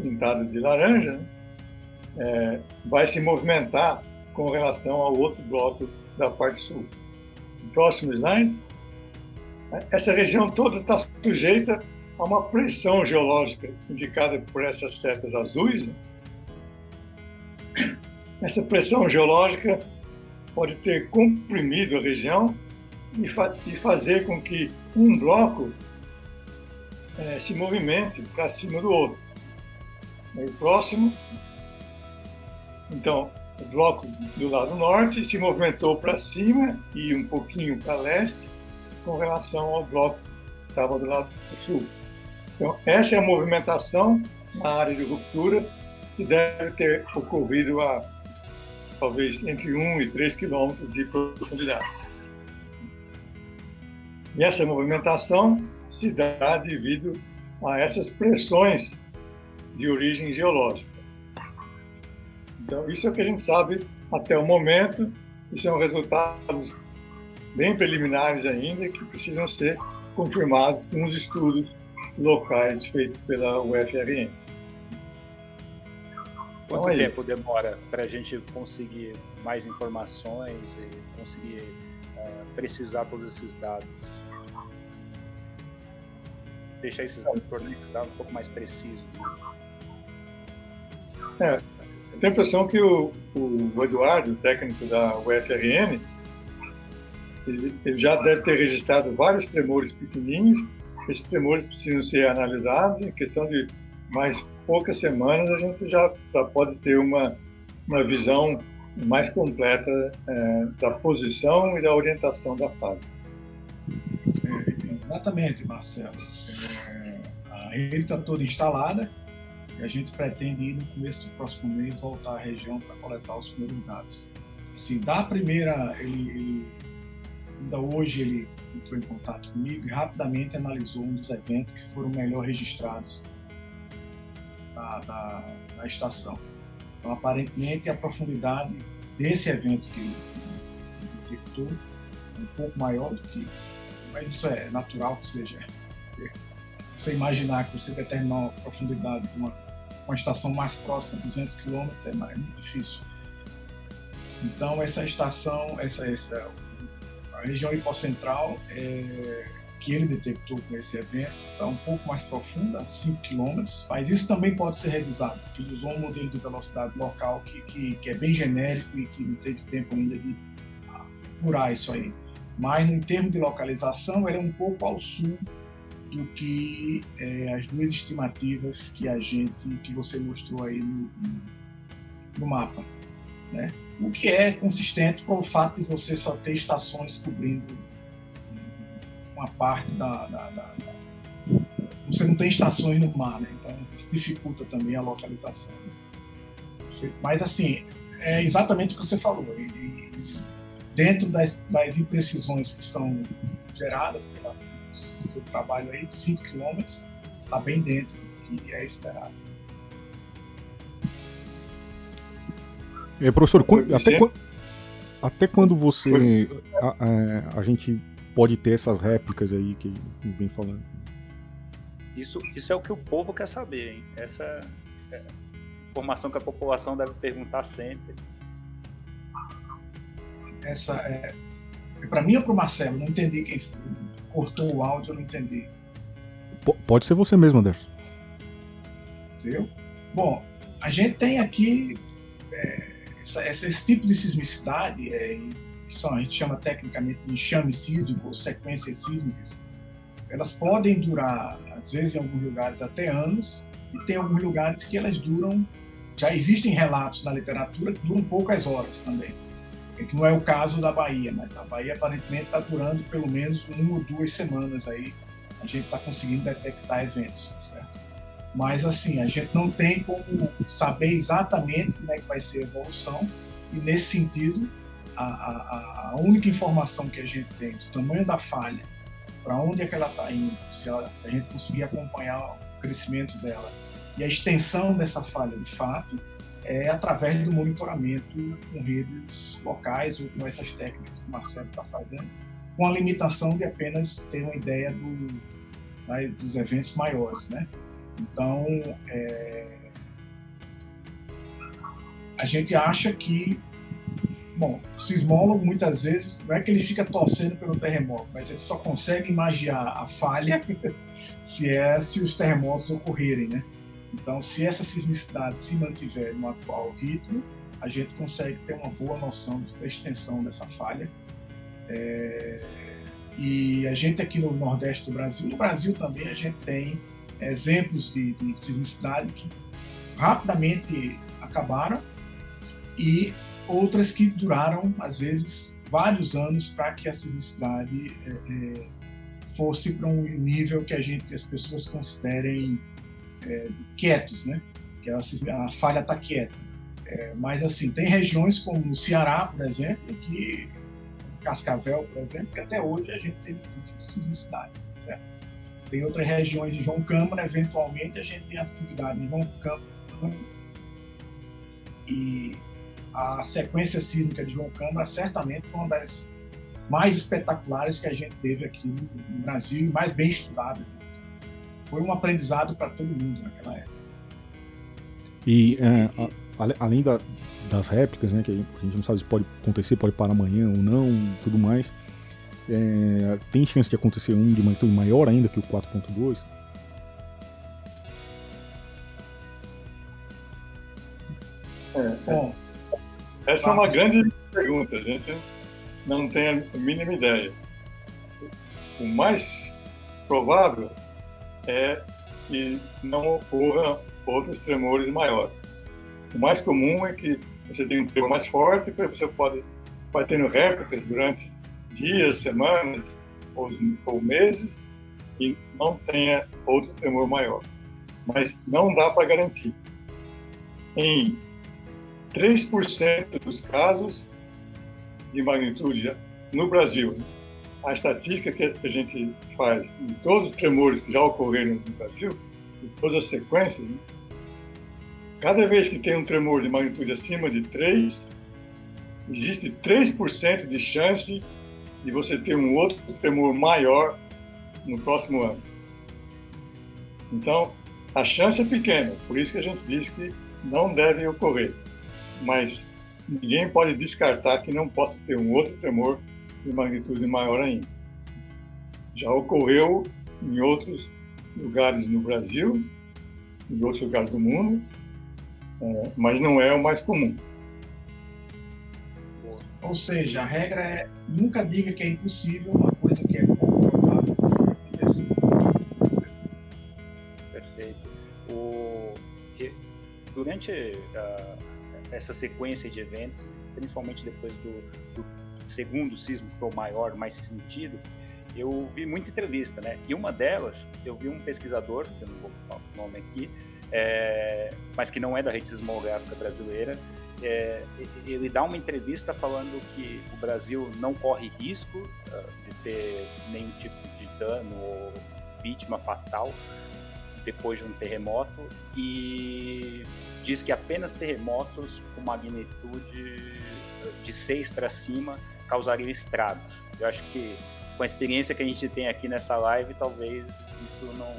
pintado de laranja, é, vai se movimentar com relação ao outro bloco da parte sul. Próximo slide, essa região toda está sujeita a uma pressão geológica indicada por essas setas azuis. Né? Essa pressão geológica pode ter comprimido a região e, fa e fazer com que um bloco é, se movimente para cima do outro. o próximo, então, o bloco do lado norte se movimentou para cima e um pouquinho para leste com relação ao bloco que estava do lado sul. Então, essa é a movimentação na área de ruptura que deve ter ocorrido a talvez entre 1 e 3 quilômetros de profundidade. E essa movimentação se dá devido a essas pressões de origem geológica. Então, isso é o que a gente sabe até o momento, e são resultados bem preliminares ainda, que precisam ser confirmados com os estudos locais feitos pela UFRN. Então, Quanto é tempo demora para a gente conseguir mais informações e conseguir uh, precisar todos esses dados? Deixar esses dados, tornar esses dados um pouco mais precisos. Né? É, eu tenho a impressão que o, o Eduardo, o técnico da UFRN, ele, ele, já deve ter registrado vários tremores pequenininhos. Esses tremores precisam ser analisados. Em questão de mais poucas semanas, a gente já, já pode ter uma, uma visão mais completa é, da posição e da orientação da fase. Exatamente, Marcelo. É, a rede está toda instalada e a gente pretende ir no começo do próximo mês voltar à região para coletar os primeiros dados. Assim, da primeira, ele, ele, ainda hoje ele entrou em contato comigo e rapidamente analisou um dos eventos que foram melhor registrados da, da, da estação. Então, aparentemente, a profundidade desse evento que ele detectou é um pouco maior do que. Mas isso é natural que seja. Você imaginar que você determinar a profundidade de uma, uma estação mais próxima, 200 km, é, é muito difícil. Então, essa estação, essa, essa a região hipocentral, é, que ele detectou com esse evento está um pouco mais profunda, 5 km, mas isso também pode ser revisado, porque ele usou um modelo de velocidade local que, que, que é bem genérico e que não teve tempo ainda de apurar isso aí. Mas, em termos de localização, ele é um pouco ao sul do que é, as duas estimativas que a gente, que você mostrou aí no, no mapa, né? O que é consistente com o fato de você só ter estações cobrindo uma parte da, da, da, da, Você não tem estações no mar, né? Então isso dificulta também a localização. Mas assim, é exatamente o que você falou. E, dentro das, das imprecisões que são geradas pelo seu trabalho aí de 5 km, está bem dentro do que é esperado. É, professor, até, até quando você. A, a, a gente pode ter essas réplicas aí que vem falando. Isso, isso é o que o povo quer saber, hein? Essa é informação que a população deve perguntar sempre. Essa é. é para mim ou para o Marcelo? Não entendi quem cortou o áudio, eu não entendi. P pode ser você mesmo, Anderson. Seu? Bom, a gente tem aqui é, essa, esse tipo de sismicidade é, que são, a gente chama tecnicamente de enxame sísmico ou sequências sísmicas, elas podem durar, às vezes em alguns lugares, até anos, e tem alguns lugares que elas duram, já existem relatos na literatura que duram poucas horas também. Que não é o caso da Bahia, mas a Bahia aparentemente está durando pelo menos uma ou duas semanas aí. A gente está conseguindo detectar eventos, certo? Mas assim, a gente não tem como saber exatamente como é que vai ser a evolução, e nesse sentido, a, a, a, única informação que a gente tem do tamanho da falha, para onde é que ela está indo, se, ela, se, a gente conseguir acompanhar o crescimento dela e a extensão dessa falha de fato, é através do monitoramento com redes locais ou com essas técnicas que o Marcelo está fazendo, com a limitação de apenas ter uma ideia do, né, dos eventos maiores, né? Então, é, a gente acha que Bom, o sismólogo muitas vezes não é que ele fica torcendo pelo terremoto, mas ele só consegue imaginar a falha [laughs] se é se os terremotos ocorrerem, né? Então, se essa sismicidade se mantiver no atual ritmo, a gente consegue ter uma boa noção da extensão dessa falha. É... E a gente aqui no Nordeste do Brasil, no Brasil também a gente tem exemplos de, de sismicidade que rapidamente acabaram e outras que duraram, às vezes, vários anos para que a sismicidade é, é, fosse para um nível que a gente, as pessoas considerem é, quietos, né? Que a, a falha está quieta. É, mas assim, tem regiões como o Ceará, por exemplo, que Cascavel, por exemplo, que até hoje a gente tem notícia de sismicidade, certo? Tem outras regiões de João Câmara, eventualmente a gente tem atividade em João Câmara e a sequência sísmica de João Câmara certamente foi uma das mais espetaculares que a gente teve aqui no, Brasil, mais bem estudadas foi um aprendizado para todo mundo naquela época. E é, a, além da, das réplicas, né, que a gente não sabe se pode acontecer, pode parar amanhã ou não, tudo mais, é, tem chance de acontecer um de magnitude maior ainda que o 4.2? É, Bom, é. essa é uma grande pergunta, a gente não tem a mínima ideia. O mais provável é que não ocorra outros tremores maiores. O mais comum é que você tem um tremor mais forte, que você pode vai tendo réplicas durante dias, semanas ou, ou meses e não tenha outro tremor maior. Mas não dá para garantir. Em 3% dos casos de magnitude no Brasil, a estatística que a gente faz de todos os tremores que já ocorreram no Brasil, de todas as sequências, né? cada vez que tem um tremor de magnitude acima de 3, existe 3% de chance de você ter um outro tremor maior no próximo ano. Então, a chance é pequena, por isso que a gente diz que não deve ocorrer. Mas ninguém pode descartar que não possa ter um outro tremor de magnitude maior ainda. Já ocorreu em outros lugares no Brasil, em outros lugares do mundo, é, mas não é o mais comum. Ou seja, a regra é nunca diga que é impossível uma coisa que é comprovável. Perfeito. O, durante uh, essa sequência de eventos, principalmente depois do, do segundo sismo, que foi o maior, mais sentido, eu vi muita entrevista, né? E uma delas, eu vi um pesquisador, que eu não vou falar o nome aqui, é, mas que não é da rede sismográfica brasileira, é, ele dá uma entrevista falando que o Brasil não corre risco uh, de ter nenhum tipo de dano ou vítima fatal depois de um terremoto e diz que apenas terremotos com magnitude de 6 para cima causariam estragos. Eu acho que com a experiência que a gente tem aqui nessa live, talvez isso não,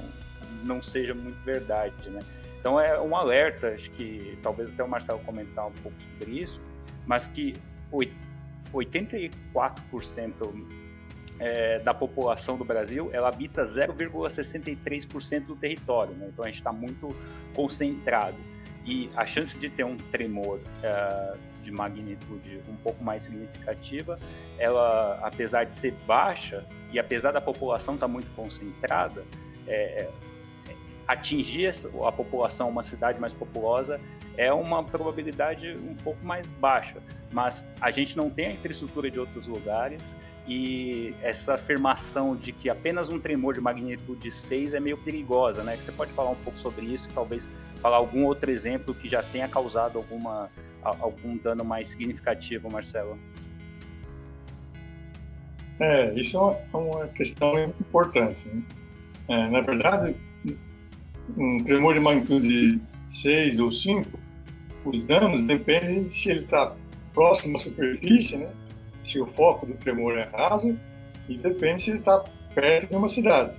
não seja muito verdade, né? Então é um alerta, acho que talvez até o Marcelo comentar um pouco sobre isso, mas que 84% é, da população do Brasil ela habita 0,63% do território, né? então a gente está muito concentrado e a chance de ter um tremor é, de magnitude um pouco mais significativa, ela apesar de ser baixa e apesar da população estar tá muito concentrada, é, atingir a população, uma cidade mais populosa, é uma probabilidade um pouco mais baixa. Mas a gente não tem a infraestrutura de outros lugares e essa afirmação de que apenas um tremor de magnitude 6 é meio perigosa, né? Você pode falar um pouco sobre isso talvez falar algum outro exemplo que já tenha causado alguma, algum dano mais significativo, Marcelo. É, isso é uma questão importante. Né? É, na verdade, um tremor de magnitude 6 ou 5, os danos dependem de se ele está próximo à superfície, né? se o foco do tremor é raso, e depende se ele está perto de uma cidade.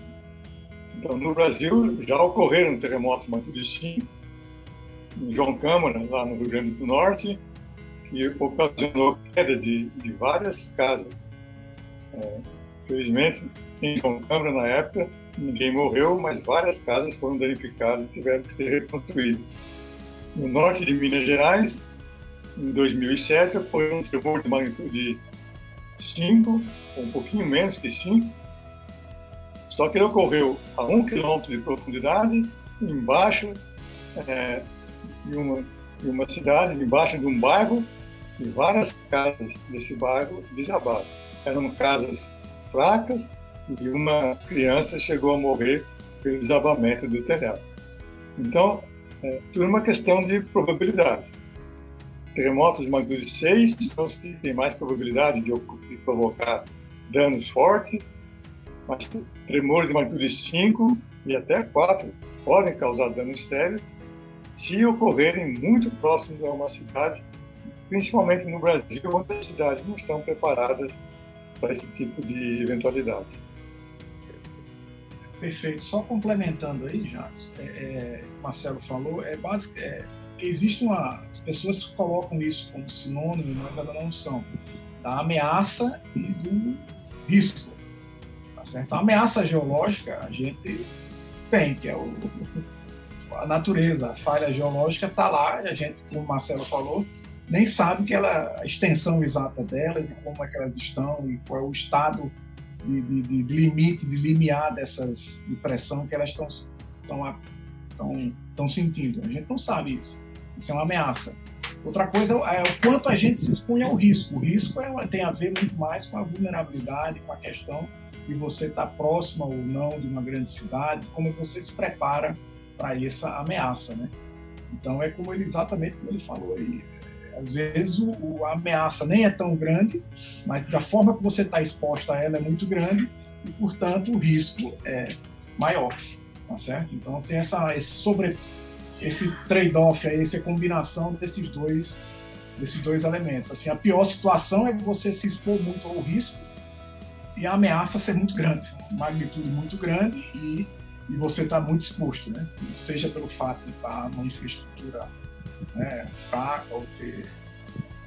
Então, no Brasil, já ocorreram terremotos de magnitude 5, em João Câmara, lá no Rio Grande do Norte, que ocasionou queda de, de várias casas. É, felizmente, em João Câmara, na época, ninguém morreu, mas várias casas foram danificadas e tiveram que ser reconstruídas. No norte de Minas Gerais, em 2007, foi um tremor de magnitude 5, um pouquinho menos que 5, só que ele ocorreu a um quilômetro de profundidade, embaixo é, de, uma, de uma cidade, embaixo de um bairro, e várias casas desse bairro desabaram. Eram casas fracas, e uma criança chegou a morrer pelo desabamento do telhado. Então, é, tudo é uma questão de probabilidade. Terremotos de magnitude 6 são os que têm mais probabilidade de, de provocar danos fortes, mas tremores de magnitude 5 e até 4 podem causar danos sérios se ocorrerem muito próximos a uma cidade, principalmente no Brasil, onde as cidades não estão preparadas para esse tipo de eventualidade. Perfeito. Só complementando aí, Jacques, é, é, Marcelo falou, é é, existe uma. As pessoas colocam isso como sinônimo, mas elas não são. Da ameaça e do risco. Tá certo? A ameaça geológica a gente tem, que é o, a natureza, a falha geológica está lá, a gente, como o Marcelo falou, nem sabe que ela, a extensão exata delas e como é que elas estão e qual é o estado de, de, de limite, de limiar dessas de pressão que elas estão estão sentindo. A gente não sabe isso. Isso é uma ameaça. Outra coisa é o quanto a gente se expõe ao risco. O risco é, tem a ver muito mais com a vulnerabilidade, com a questão de você estar próximo ou não de uma grande cidade, como você se prepara para essa ameaça, né? Então é como ele exatamente como ele falou aí. Às vezes o, o, a ameaça nem é tão grande, mas da forma que você está exposto a ela é muito grande e portanto o risco é maior, tá certo? Então tem essa esse sobre esse trade-off aí, essa combinação desses dois desses dois elementos. Assim, a pior situação é você se expor muito ao risco e a ameaça ser muito grande, magnitude muito grande e, e você está muito exposto, né? Seja pelo fato de estar numa infraestrutura né, fraca ou ter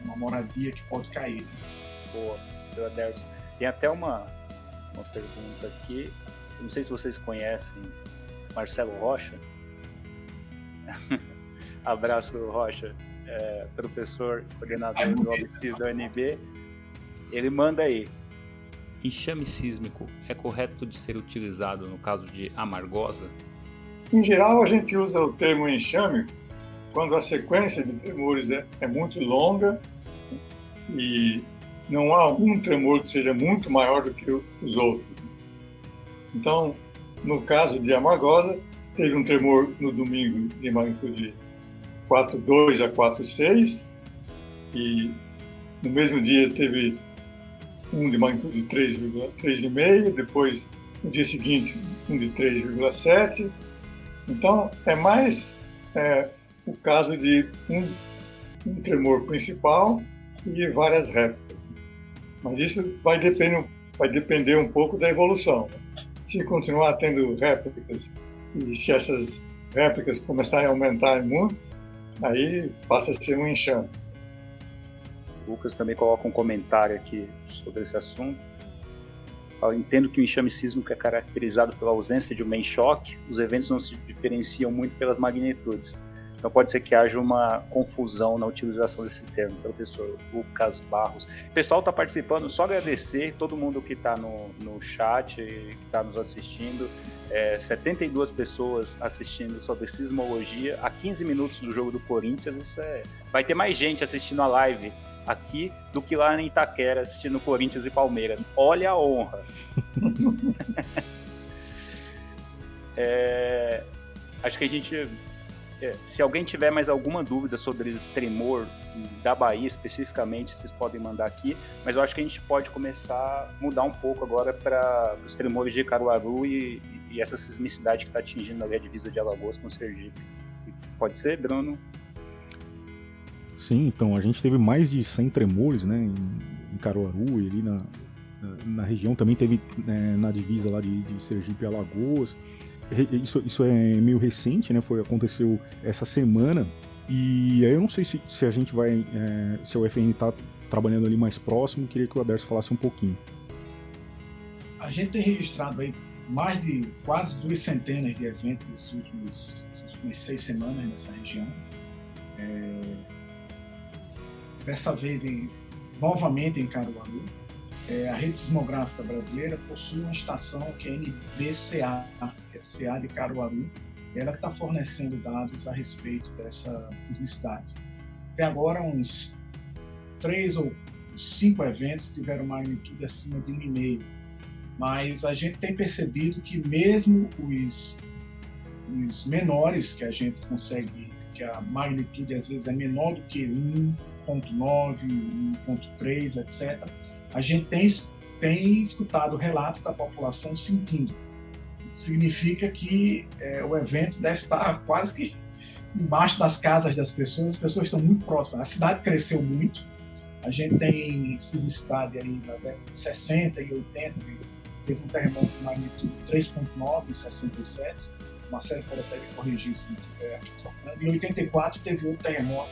uma moradia que pode cair. Né? Boa, Adelson. Tem até uma, uma pergunta aqui. Eu não sei se vocês conhecem Marcelo Rocha. [laughs] Abraço, Rocha, é, professor, coordenador do OBCIS da UNB. Ele manda aí. Enxame sísmico é correto de ser utilizado no caso de amargosa? Em geral, a gente usa o termo enxame quando a sequência de tremores é, é muito longa e não há algum tremor que seja muito maior do que os outros. Então, no caso de Amargosa, teve um tremor no domingo de magnitude 4,2 a 4,6 e no mesmo dia teve um de magnitude 3,3,5, depois no dia seguinte um de 3,7. Então é mais é, o caso de um, um, tremor principal e várias réplicas. Mas isso vai depender, vai depender um pouco da evolução. Se continuar tendo réplicas e se essas réplicas começarem a aumentar muito, aí passa a ser um enxame. Lucas também coloca um comentário aqui sobre esse assunto. Eu entendo que o enxame sísmico é caracterizado pela ausência de um main shock, os eventos não se diferenciam muito pelas magnitudes. Então pode ser que haja uma confusão na utilização desse termo, professor Lucas Barros. O pessoal está participando, só agradecer todo mundo que está no, no chat, que está nos assistindo. É, 72 pessoas assistindo sobre sismologia a 15 minutos do jogo do Corinthians. Isso é. Vai ter mais gente assistindo a live aqui do que lá em Itaquera assistindo Corinthians e Palmeiras. Olha a honra. [laughs] é, acho que a gente é, se alguém tiver mais alguma dúvida sobre tremor da Bahia especificamente, vocês podem mandar aqui, mas eu acho que a gente pode começar a mudar um pouco agora para os tremores de Caruaru e, e essa sismicidade que está atingindo ali a divisa de Alagoas com o Sergipe. Pode ser, Bruno? Sim, então, a gente teve mais de 100 tremores né, em, em Caruaru e ali na, na, na, região, também teve né, na divisa lá de, de Sergipe e Alagoas isso, isso é meio recente, né? Foi, aconteceu essa semana. E aí eu não sei se, se a gente vai. É, se a UFN está trabalhando ali mais próximo, queria que o Aderso falasse um pouquinho. A gente tem registrado aí mais de quase duas centenas de eventos últimos, essas últimas seis semanas nessa região. É, dessa vez em, novamente em Caruaru. É, a rede sismográfica brasileira possui uma estação que é NBCA, que é CA de Caruaru, ela está fornecendo dados a respeito dessa sismicidade. Até agora, uns três ou cinco eventos tiveram magnitude acima de 1,5, mas a gente tem percebido que mesmo os, os menores que a gente consegue, que a magnitude às vezes é menor do que 1.9, 1.3, etc., a gente tem, tem escutado relatos da população sentindo. Significa que é, o evento deve estar quase que embaixo das casas das pessoas, as pessoas estão muito próximas. A cidade cresceu muito, a gente tem sismicidade aí na década de 60 e 80, teve um terremoto de magnitude 3.9 em 67, Marcelo pode até me corrigir se não trocando. Em 84 teve outro terremoto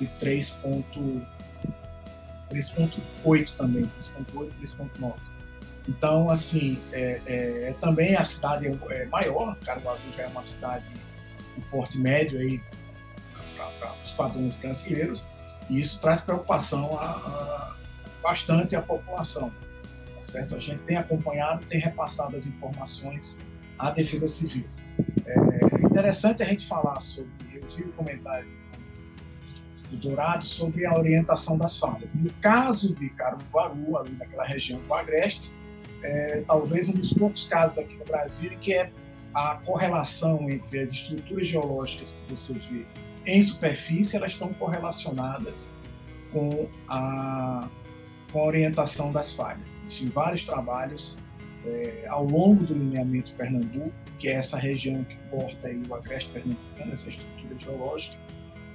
3.9 3.8 também, 3.8, 3.9. Então, assim, é, é, é, também a cidade é maior, Caruaru já é uma cidade de porte médio aí para os padrões brasileiros, E isso traz preocupação a, a, bastante à população. Tá certo? A gente tem acompanhado, tem repassado as informações à Defesa Civil. É interessante a gente falar sobre, eu vi o comentário do Dourado sobre a orientação das falhas. No caso de Caruaru, ali naquela região do Agreste, é, talvez um dos poucos casos aqui no Brasil que é a correlação entre as estruturas geológicas que você vê em superfície, elas estão correlacionadas com a, com a orientação das falhas. Existem vários trabalhos é, ao longo do lineamento Pernambuco, que é essa região que corta aí o agreste pernambucano, essa estrutura geológica,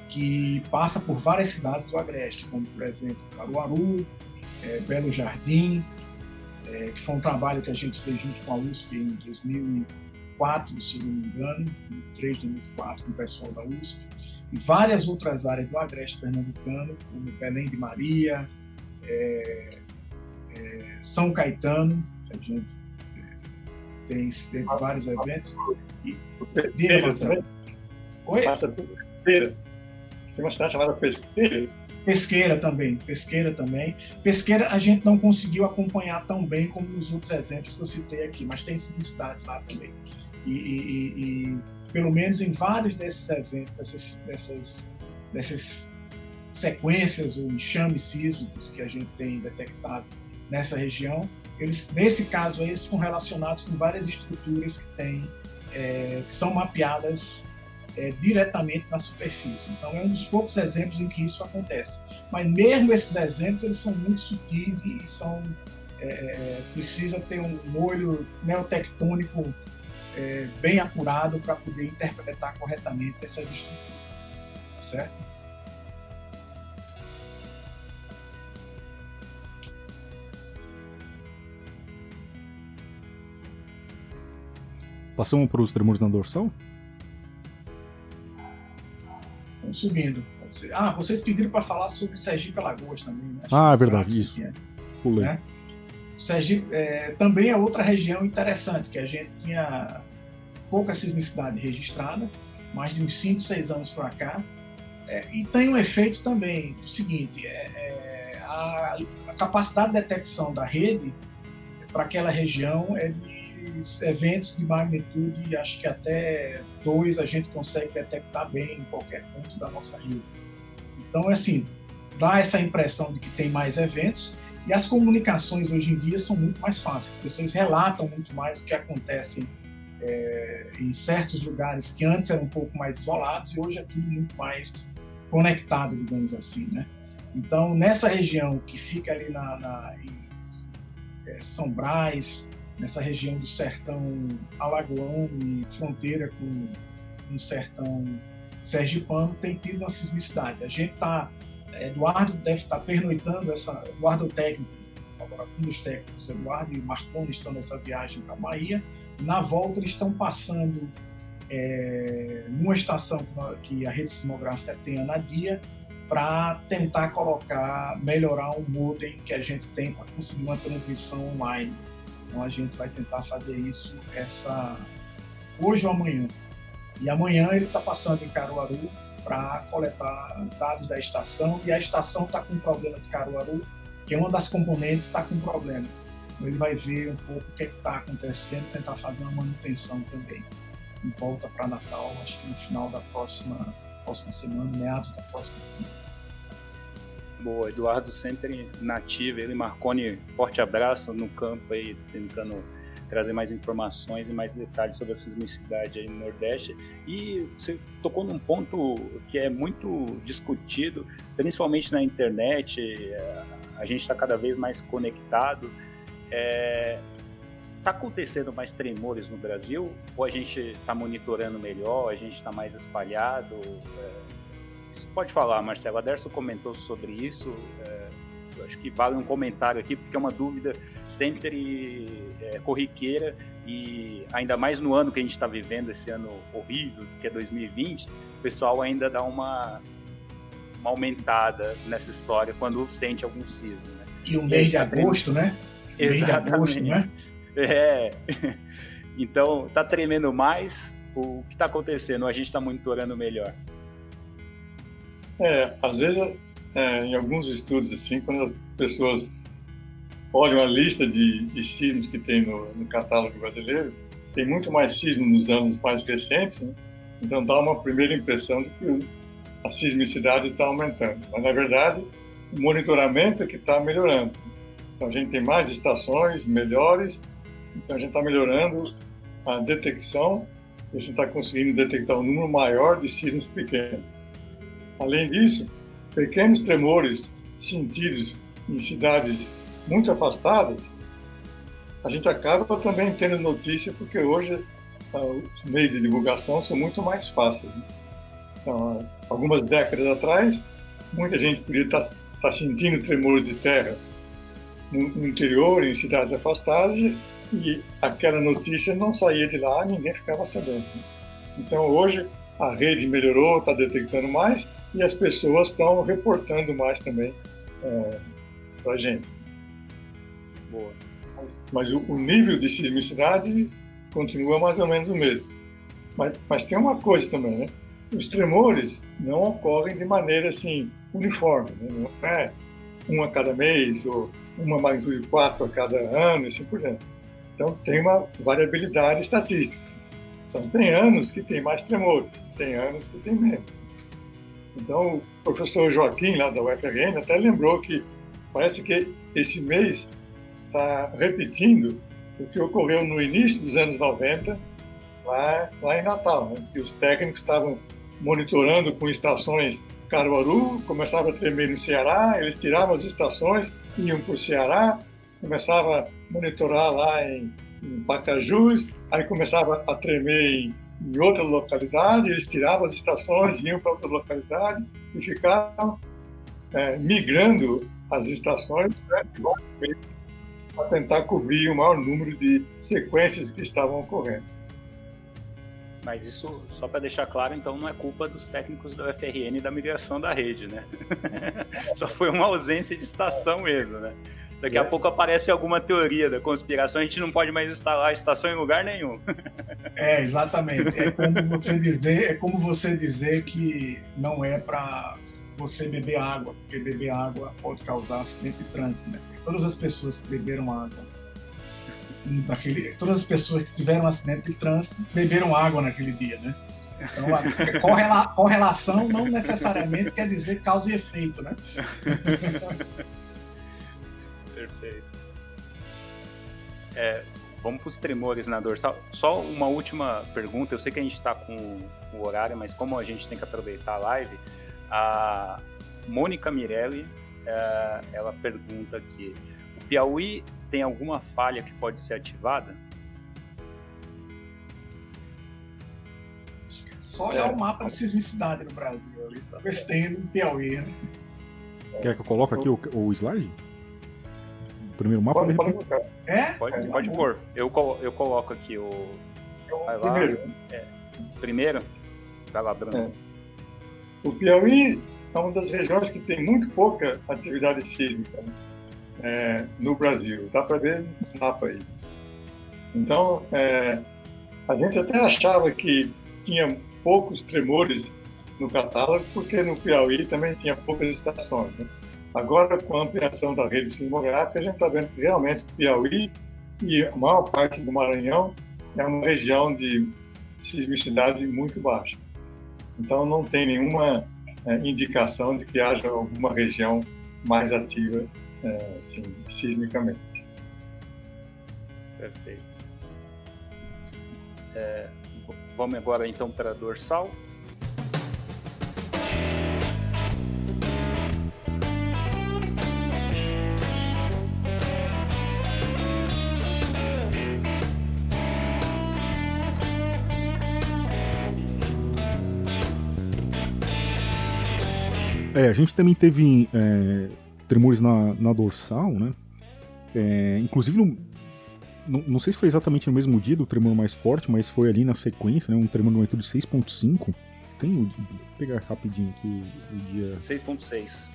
que passa por várias cidades do agreste, como por exemplo Caruaru, é, Belo Jardim, é, que foi um trabalho que a gente fez junto com a USP em 2004, se não me engano, 2003, 2004, com o pessoal da USP, e várias outras áreas do agreste pernambucano, como Belém de Maria, é, São Caetano, que a gente tem sempre vários eventos. E, também? Oi? Pesqueira. Tem uma cidade chamada Pesqueira. Pesqueira também, Pesqueira também. Pesqueira a gente não conseguiu acompanhar tão bem como nos outros exemplos que eu citei aqui, mas tem cidade lá também. E, e, e, pelo menos em vários desses eventos, dessas, dessas, dessas sequências ou enxames sísmicos que a gente tem detectado nessa região, eles, nesse caso, eles estão relacionados com várias estruturas que, tem, é, que são mapeadas é, diretamente na superfície. Então, é um dos poucos exemplos em que isso acontece. Mas mesmo esses exemplos, eles são muito sutis e são é, é precisa ter um olho neotectônico é, bem apurado para poder interpretar corretamente essas estruturas, certo? Passamos para os tremores na dorsal? Subindo. Ah, vocês pediram para falar sobre Sergipe Alagoas também, né? ah, é verdade, isso. É, Pulei. Né? Sergipe é, também é outra região interessante, que a gente tinha pouca sismicidade registrada, mais de uns 5, 6 anos para cá. É, e tem um efeito também, o seguinte, é, é, a, a, capacidade de detecção da rede para aquela região é de eventos de magnitude, acho que até dois a gente consegue detectar bem em qualquer ponto da nossa rede. Então, é assim, dá essa impressão de que tem mais eventos e as comunicações hoje em dia são muito mais fáceis. As pessoas relatam muito mais o que acontece é, em certos lugares que antes eram um pouco mais isolados e hoje é tudo muito mais conectado, digamos assim, né? Então, nessa região que fica ali na, na em, é, São Brás, nessa região do sertão alagoano fronteira com o sertão sergipano, tem tido uma sismicidade. A gente está, Eduardo deve estar pernoitando essa, Eduardo é técnico, agora um dos técnicos, Eduardo e Marconi estão nessa viagem para a Bahia. Na volta eles estão passando é, numa estação que a rede sismográfica tem a Nadia para tentar colocar, melhorar um modem que a gente tem para conseguir uma transmissão online. Então a gente vai tentar fazer isso essa hoje ou amanhã. E amanhã ele está passando em Caruaru para coletar dados da estação e a estação está com problema de Caruaru, que uma das componentes está com problema. Então ele vai ver um pouco o que é está acontecendo, tentar fazer uma manutenção também. E volta para Natal, acho que no final da próxima, próxima semana, meados da próxima semana. Boa, Eduardo sempre nativo, ele Marconi, forte abraço no campo aí, tentando trazer mais informações e mais detalhes sobre a sismicidade aí no Nordeste. E você tocou num ponto que é muito discutido, principalmente na internet, a gente está cada vez mais conectado. É, Está acontecendo mais tremores no Brasil? Ou a gente está monitorando melhor, a gente está mais espalhado? É, você pode falar, Marcelo. A Derso comentou sobre isso. É, eu acho que vale um comentário aqui, porque é uma dúvida sempre é, corriqueira e ainda mais no ano que a gente está vivendo, esse ano horrível, que é 2020, o pessoal ainda dá uma, uma aumentada nessa história quando sente algum sismo. Né? E o mês de agosto, né? Exatamente. Agosto, né? É. [laughs] Então, tá tremendo mais? O que está acontecendo? A gente está monitorando melhor? É, às vezes é, em alguns estudos, assim, quando as pessoas olham a lista de, de sismos que tem no, no, catálogo brasileiro, tem muito mais sismo nos anos mais recentes, né? então dá uma primeira impressão de que a sismicidade está aumentando. Mas, na verdade, o monitoramento é que está melhorando. Então, a gente tem mais estações melhores, então a gente está melhorando a detecção, a gente está conseguindo detectar um número maior de sismos pequenos. Além disso, pequenos tremores sentidos em cidades muito afastadas, a gente acaba também tendo notícia, porque hoje ah, os meios de divulgação são muito mais fáceis. Né? Então, algumas décadas atrás, muita gente podia estar, estar sentindo tremores de terra no interior, em cidades afastadas, e aquela notícia não saía de lá, ninguém ficava sabendo. Né? Então, hoje, a rede melhorou, está detectando mais, e as pessoas estão reportando mais também é, para a gente. Boa. Mas, mas o, o, nível de sismicidade continua mais ou menos o mesmo. Mas, mas tem uma coisa também, né? Os tremores não ocorrem de maneira assim uniforme, né? não é um a cada mês ou uma magnitude 4 a cada ano e assim por diante. Então tem uma variabilidade estatística. Então tem anos que tem mais tremores, tem anos que tem menos. Então, o professor Joaquim, lá da UFRN, até lembrou que parece que esse mês está repetindo o que ocorreu no início dos anos 90, lá, lá em Natal, né? que os técnicos estavam monitorando com estações Caruaru, começava a tremer no Ceará, eles tiravam as estações, iam para o Ceará, começava a monitorar lá em, em Pacajus, aí começava a tremer em em outra localidade, eles tiravam as estações, iam para outra localidade e ficavam é, migrando as estações né, para tentar cobrir o maior número de sequências que estavam ocorrendo. Mas isso, só para deixar claro, então não é culpa dos técnicos da UFRN da migração da rede, né? [laughs] só foi uma ausência de estação mesmo, né? Daqui a é. pouco aparece alguma teoria da conspiração, a gente não pode mais instalar a estação em lugar nenhum. [laughs] É, exatamente. É como você dizer, é como você dizer que não é para você beber água, porque beber água pode causar acidente de trânsito, né? todas as pessoas que beberam água naquele, todas as pessoas que tiveram acidente de trânsito beberam água naquele dia, né? Então, a correla, correlação não necessariamente quer dizer causa e efeito, né? [laughs] É, vamos para os tremores na dorsal. Só uma última pergunta. Eu sei que a gente está com o horário, mas como a gente tem que aproveitar a live, a Mônica Mirelli, é, ela pergunta aqui: o Piauí tem alguma falha que pode ser ativada? Só olhar o mapa de sismicidade no Brasil ver se tem no Piauí. Né? Quer que eu coloque aqui o, o slide? Primeiro mapa, pode, de repente... Pode, é? pode, é, pode pôr. Eu, eu coloco aqui o. Vai lá. Primeiro. É. Primeiro? Vai lá, Bruno. É. O Piauí é uma das regiões que tem muito pouca atividade sísmica né? é, no Brasil. Dá para ver no mapa aí. Então, é, a gente até achava que tinha poucos tremores no catálogo, porque no Piauí também tinha poucas estações. Né? Agora, com a ampliação da rede sismográfica, a gente está vendo que realmente o Piauí e a maior parte do Maranhão é uma região de sismicidade muito baixa. Então, não tem nenhuma é, indicação de que haja alguma região mais ativa é, assim, sismicamente. Perfeito. É, vamos agora então para a dorsal. É, a gente também teve é, tremores na, na dorsal, né? É, inclusive, no, não, não, sei se foi exatamente no mesmo dia do tremor mais forte, mas foi ali na sequência, né? Um tremor no magnitude 6.5. Tem o. Vou pegar rapidinho aqui o dia. 6.6.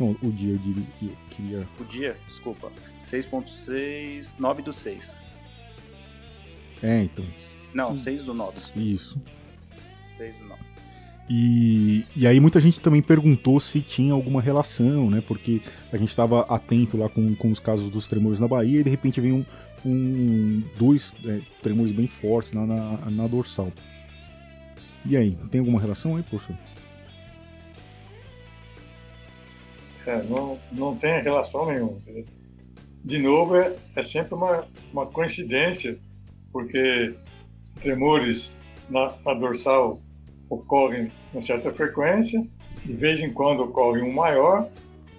Não, o dia, eu diria. Eu queria... O dia, desculpa. 6.6. 9 do 6. É, então. Não, 6 do 9. Isso. 6 do 9. E, e aí muita gente também perguntou se tinha alguma relação, né? Porque a gente estava atento lá com, com os casos dos tremores na Bahia e de repente vem um, um dois é, tremores bem fortes na, na, na, dorsal. E aí, tem alguma relação aí, professor? É, não, não tem relação nenhuma. De novo, é, é sempre uma, uma coincidência, porque tremores na, na dorsal ocorrem com certa frequência, de vez em quando ocorre um maior,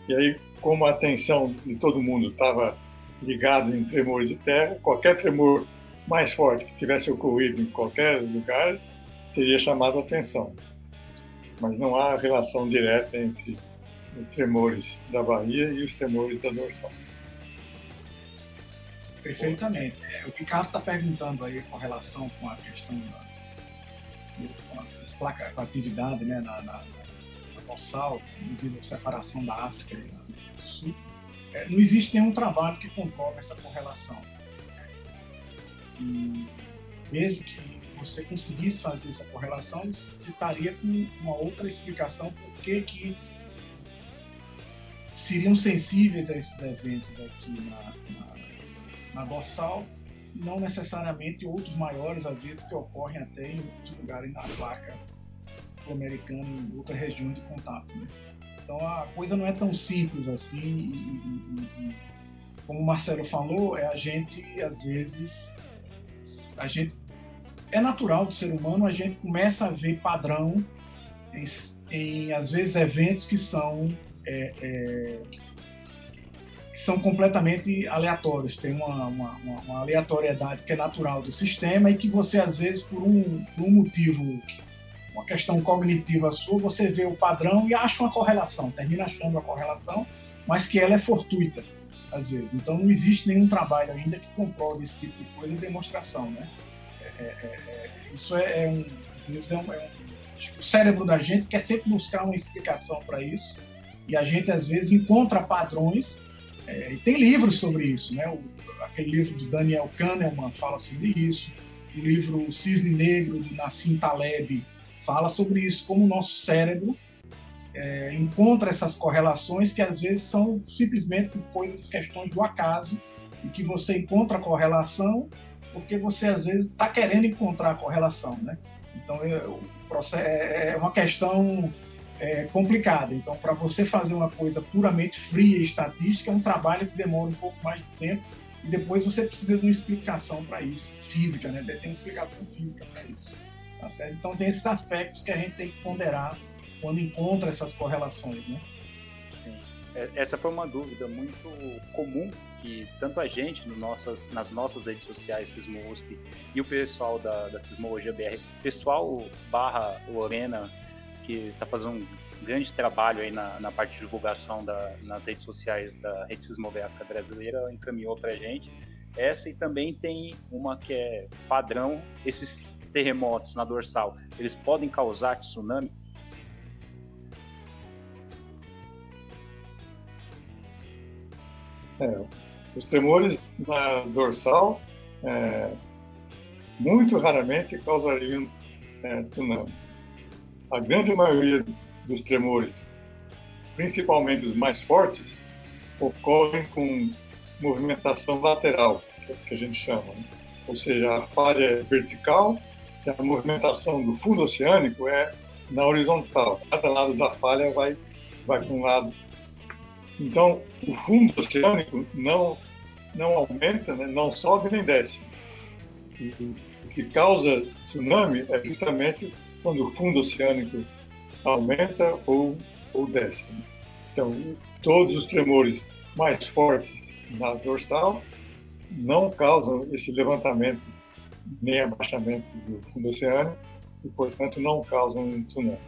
e aí, como a atenção de todo mundo estava ligada em tremores de terra, qualquer tremor mais forte que tivesse ocorrido em qualquer lugar teria chamado a atenção. Mas não há relação direta entre os tremores da Bahia e os tremores da dorsal. Perfeitamente. É, o Ricardo está perguntando aí com relação com a questão da com a atividade né, na, na, na devido à separação da África e do Sul. É, não existe nenhum trabalho que comprove essa correlação. E mesmo que você conseguisse fazer essa correlação, você estaria com uma outra explicação por que, que seriam sensíveis a esses eventos aqui na, na, na não necessariamente outros maiores, às vezes, que ocorrem até em outros lugares na placa americana em outras regiões de contato. Né? Então a coisa não é tão simples assim. E, e, e, como o Marcelo falou, é a gente, às vezes, a gente é natural do ser humano, a gente começa a ver padrão em, em às vezes, eventos que são é, é, que são completamente aleatórios. Tem uma, uma, uma, aleatoriedade que é natural do sistema e que você, às vezes, por um, por um motivo, uma questão cognitiva sua, você vê o padrão e acha uma correlação, termina achando uma correlação, mas que ela é fortuita, às vezes. Então, não existe nenhum trabalho ainda que comprove esse tipo de coisa em demonstração, né? É, é, é, é isso é, é, um, às vezes é um, é um, o cérebro da gente quer sempre buscar uma explicação para isso e a gente às vezes encontra padrões é, e tem livros sobre isso, né? O, aquele livro do Daniel Kahneman fala sobre isso. O livro Cisne Negro, de Nassim Taleb, fala sobre isso, como o nosso cérebro é, encontra essas correlações que às vezes são simplesmente coisas, questões do acaso, e que você encontra correlação porque você às vezes está querendo encontrar a correlação, né? Então é, é, é uma questão é, complicada. Então, para você fazer uma coisa puramente fria e estatística, é um trabalho que demora um pouco mais de tempo e depois você precisa de uma explicação para isso, física, né? Tem uma explicação física para isso. Tá certo? Então, tem esses aspectos que a gente tem que ponderar quando encontra essas correlações, né? É, essa foi uma dúvida muito comum que tanto a gente no nossas, nas nossas redes sociais, Sismo USP, e o pessoal da, da Sismologia BR, pessoal barra Lorena que está fazendo um grande trabalho aí na, na parte de divulgação da, nas redes sociais da Rede Sismográfica Brasileira, encaminhou para a gente. Essa e também tem uma que é padrão, esses terremotos na dorsal, eles podem causar tsunami? É, os tremores na dorsal é, muito raramente causariam é, tsunami a grande maioria dos tremores, principalmente os mais fortes, ocorrem com movimentação lateral, que a gente chama. Né? Ou seja, a falha é vertical e a movimentação do fundo oceânico é na horizontal. Cada lado da falha vai, vai para um lado. Então, o fundo oceânico não, não aumenta, né? não sobe nem desce. O que causa tsunami é justamente quando o fundo oceânico aumenta ou, ou desce. Então, todos os tremores mais fortes na dorsal não causam esse levantamento nem abaixamento do fundo oceânico e, portanto, não causam um tsunami.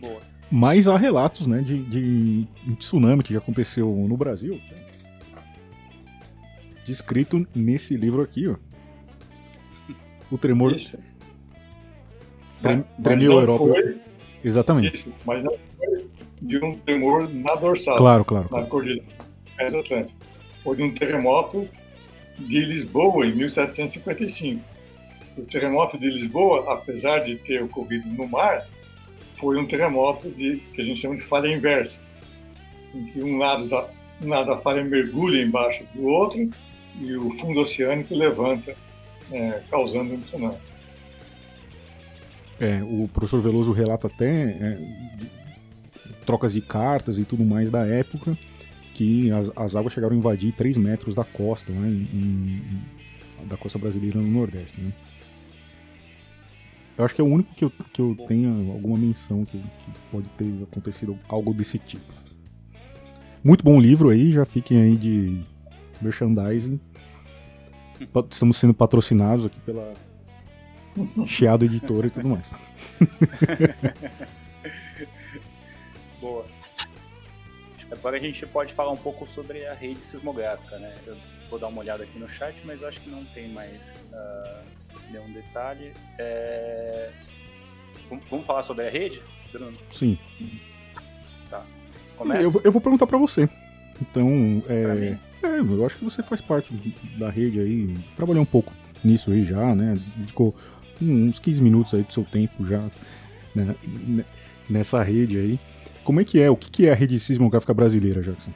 Boa. Mas há relatos né, de, de um tsunami que já aconteceu no Brasil, descrito nesse livro aqui. Ó. O tremor, Isso. Tremeu a Europa. Foi, Exatamente. Isso, mas não foi de um tremor na dorsal. Claro, claro. Na cordilheira Atlântica. Foi de um terremoto de Lisboa, em 1755. O terremoto de Lisboa, apesar de ter ocorrido no mar, foi um terremoto de, que a gente chama de falha inversa, em que um lado da, um lado da falha mergulha embaixo do outro e o fundo oceânico levanta, é, causando um tsunami. É, o professor Veloso relata até é, trocas de cartas e tudo mais da época que as, as águas chegaram a invadir 3 metros da costa, né, em, em, da costa brasileira no Nordeste. Né. Eu acho que é o único que eu, que eu tenho alguma menção que, que pode ter acontecido algo desse tipo. Muito bom livro aí, já fiquem aí de merchandising. Estamos sendo patrocinados aqui pela [laughs] Chiado Editora e tudo mais. [laughs] Boa. Agora a gente pode falar um pouco sobre a rede sismográfica, né? Eu vou dar uma olhada aqui no chat, mas eu acho que não tem mais uh, nenhum detalhe. É... Vamos falar sobre a rede, Bruno? Sim. Tá. Começa? Eu, eu vou perguntar para você. Então, é, é, eu acho que você faz parte da rede aí, trabalhou um pouco nisso aí já, né? Dedicou uns 15 minutos aí do seu tempo já né? nessa rede aí. Como é que é? O que é a rede sismográfica brasileira, Jackson?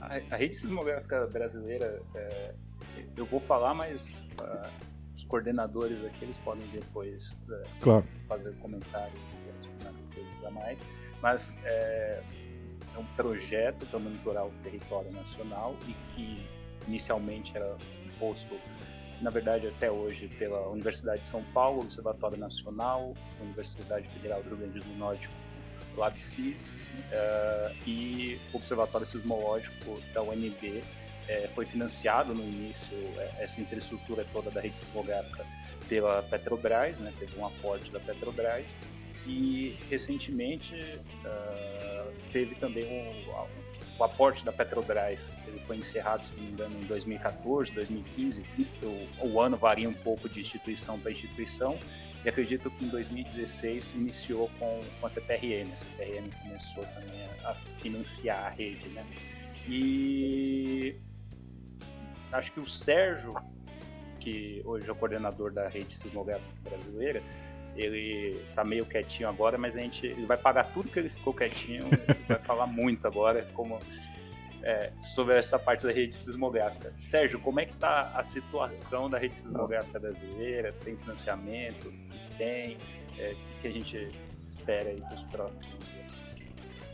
A, a rede sismográfica brasileira, é, eu vou falar, mas uh, os coordenadores aqui eles podem depois uh, claro. fazer comentários e a mais. Mas é, é um projeto para monitorar o território nacional e que inicialmente era imposto na verdade até hoje pela Universidade de São Paulo, Observatório Nacional, Universidade Federal do Rio Grande do Norte LabSIS uh, e o Observatório Sismológico da UNB é, foi financiado no início, é, essa infraestrutura toda da rede sismográfica pela Petrobras, né, teve um aporte da Petrobras, e recentemente teve também um, o aporte da Petrobras, foi encerrado, se não me engano, em 2014, 2015, o, o ano varia um pouco de instituição para instituição, e acredito que em 2016 iniciou com, com a CPRM. A CPRM começou também a, a financiar a rede, né? E acho que o Sérgio, que hoje é o coordenador da rede sismográfica brasileira, ele tá meio quietinho agora, mas a gente ele vai pagar tudo que ele ficou quietinho, vai falar muito agora como é, sobre essa parte da rede sismográfica. Sérgio, como é que está a situação da rede sismográfica brasileira? Tem financiamento? Tem? É, o que a gente espera aí para os próximos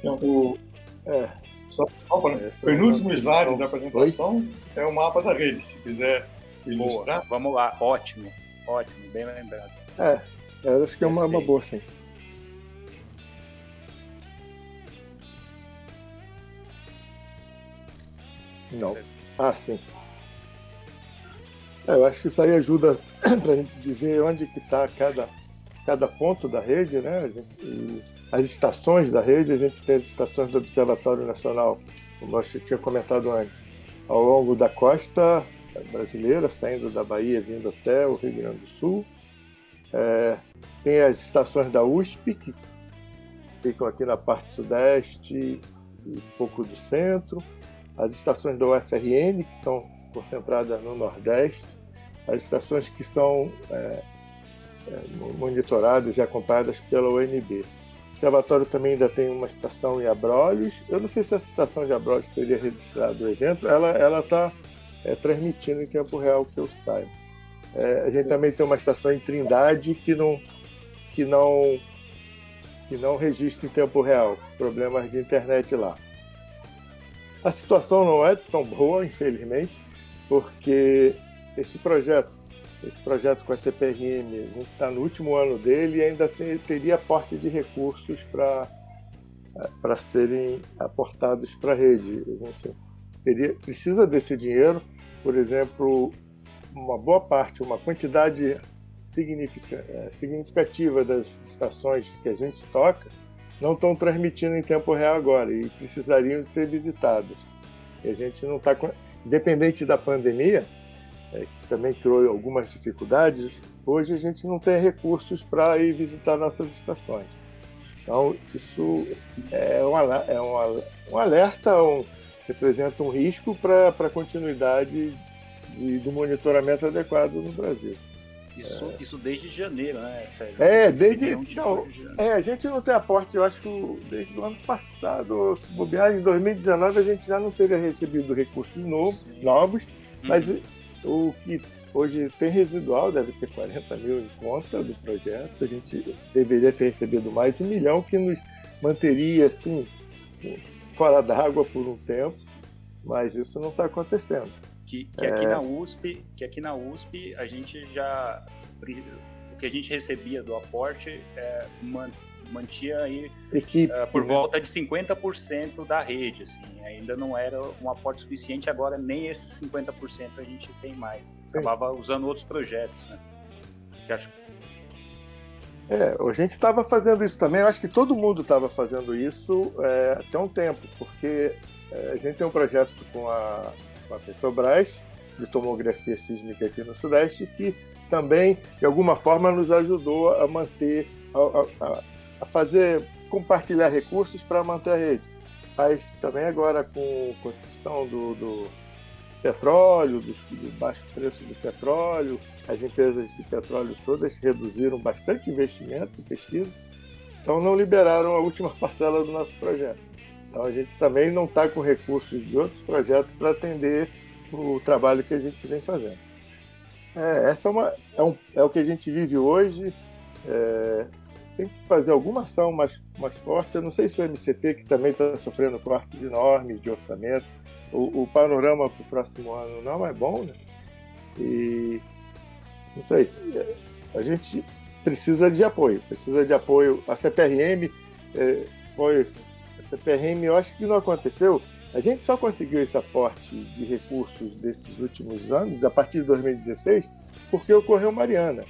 Então, o, é, só, só é, o penúltimo slide da apresentação Oi? é o mapa da rede, se quiser ilustrar. Boa, vamos lá, ótimo, ótimo, bem lembrado. É, eu acho que é uma, uma boa, sim. Não. Ah, sim. É, eu acho que isso aí ajuda [clears throat] para a gente dizer onde que está cada, cada ponto da rede, né? Gente, as estações da rede, a gente tem as estações do Observatório Nacional, como eu tinha comentado antes, ao longo da costa brasileira, saindo da Bahia, vindo até o Rio Grande do Sul. É, tem as estações da USP, que ficam aqui na parte sudeste e um pouco do centro as estações da UFRN, que estão concentradas no Nordeste, as estações que são é, é, monitoradas e acompanhadas pela UNB. O observatório também ainda tem uma estação em Abrolhos. Eu não sei se essa estação de Abrolhos teria registrado o evento. Ela está é, transmitindo em tempo real, que eu saiba. É, a gente também tem uma estação em Trindade que não, que não, que não registra em tempo real. Problemas de internet lá. A situação não é tão boa, infelizmente, porque esse projeto, esse projeto com a CPRM, a gente está no último ano dele e ainda teria aporte de recursos para para serem aportados para a rede. A gente teria, precisa desse dinheiro, por exemplo, uma boa parte, uma quantidade é, significativa das estações que a gente toca não estão transmitindo em tempo real agora e precisariam ser visitadas. E a gente não está. Independente da pandemia, é, que também criou algumas dificuldades, hoje a gente não tem recursos para ir visitar nossas estações. Então, isso é um, é um, um alerta, um, representa um risco para a continuidade de, do monitoramento adequado no Brasil. Isso, é. isso desde janeiro, né, Sérgio? É, desde. Não, é, a gente não tem aporte, eu acho que desde o ano passado, se bobear, em 2019 a gente já não teria recebido recursos novos, novos uhum. mas o que hoje tem residual, deve ter 40 mil em conta do projeto, a gente deveria ter recebido mais um milhão que nos manteria assim fora d'água por um tempo, mas isso não está acontecendo. Que, que aqui é... na USP, que aqui na USP a gente já o que a gente recebia do aporte é, mantinha aí Equipe, uh, por né? volta de 50% da rede, assim, ainda não era um aporte suficiente, agora nem esses 50% a gente tem mais. Acabava usando outros projetos, né? Acho... É, a gente estava fazendo isso também, eu acho que todo mundo estava fazendo isso é, até um tempo, porque é, a gente tem um projeto com a com a Petrobras, de tomografia sísmica aqui no Sudeste, que também, de alguma forma, nos ajudou a manter, a, a, a fazer, compartilhar recursos para manter a rede. Mas também agora com, com a questão do, do petróleo, do, do, baixo preço do petróleo, as empresas de petróleo todas reduziram bastante investimento em pesquisa, então não liberaram a última [laughs] parcela do nosso projeto. Então a gente também não está com recursos de outros projetos para atender o trabalho que a gente vem fazendo. É, essa é, uma, é, um, é o que a gente vive hoje. É, tem que fazer alguma ação mais, mais forte. Eu não sei se o MCT, que também está sofrendo cortes enormes de orçamento, o, o panorama para o próximo ano não é bom, né? E não sei, a gente precisa de apoio, precisa de apoio. A CPRM é, foi CPRM, eu acho que não aconteceu. A gente só conseguiu esse aporte de recursos desses últimos anos, a partir de 2016, porque ocorreu Mariana.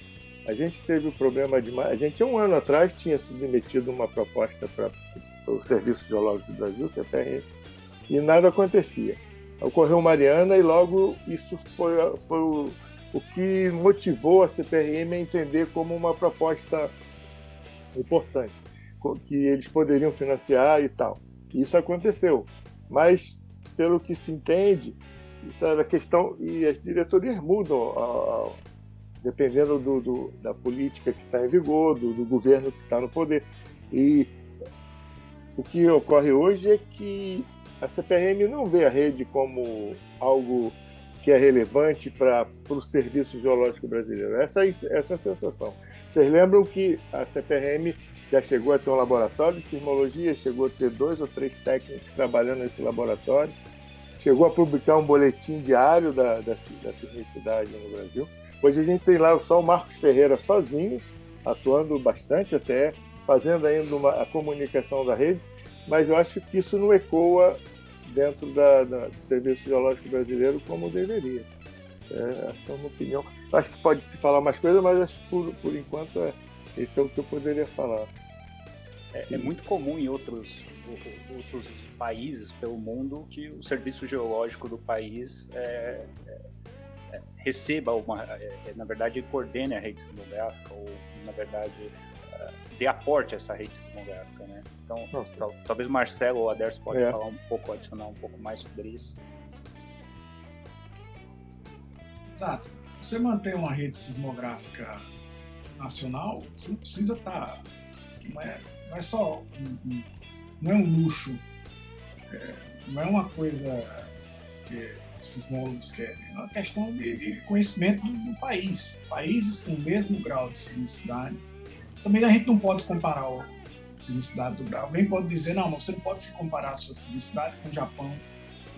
A gente teve o problema de. A gente, um ano atrás, tinha submetido uma proposta para o Serviço Geológico do Brasil, CPRM, e nada acontecia. Ocorreu Mariana e logo isso foi, foi o, o que motivou a CPRM a entender como uma proposta importante que eles poderiam financiar e tal. Isso aconteceu. Mas, pelo que se entende, isso era questão. E as diretorias mudam, a, a, dependendo do, do, da política que está em vigor, do, do governo que está no poder. E o que ocorre hoje é que a CPRM não vê a rede como algo que é relevante para o serviço geológico brasileiro. Essa, essa é a sensação. Vocês lembram que a CPRM já chegou a ter um laboratório de sismologia, chegou a ter dois ou três técnicos trabalhando nesse laboratório, chegou a publicar um boletim diário da, da, da sismicidade no Brasil. Hoje a gente tem lá só o Marcos Ferreira sozinho, atuando bastante até, fazendo ainda uma, a comunicação da rede, mas eu acho que isso não ecoa dentro da, da, do Serviço Geológico Brasileiro como deveria. É, essa é uma opinião. Acho que pode se falar mais coisa, mas acho que por, por enquanto é, esse é o que eu poderia falar. É, é, muito comum em outros, outros países pelo mundo que o serviço geológico do país é, é, é receba uma, é, é, na verdade, coordene a rede sismográfica ou, na verdade, dê aporte a essa rede sismográfica, né? Então, tal, talvez o Marcelo ou a Derso pode falar um pouco, adicionar um pouco mais sobre isso. Exato. Você mantém uma rede sismográfica nacional, você não precisa estar. Tá, não, é, não é só. Não é um luxo, é, não é uma coisa que os sismólogos querem, é uma questão de, de conhecimento do, do, país. Países com o mesmo grau de sismicidade. Também a gente não pode comparar a sismicidade do grau. Alguém pode dizer, não, você não pode se comparar a sua sismicidade com o Japão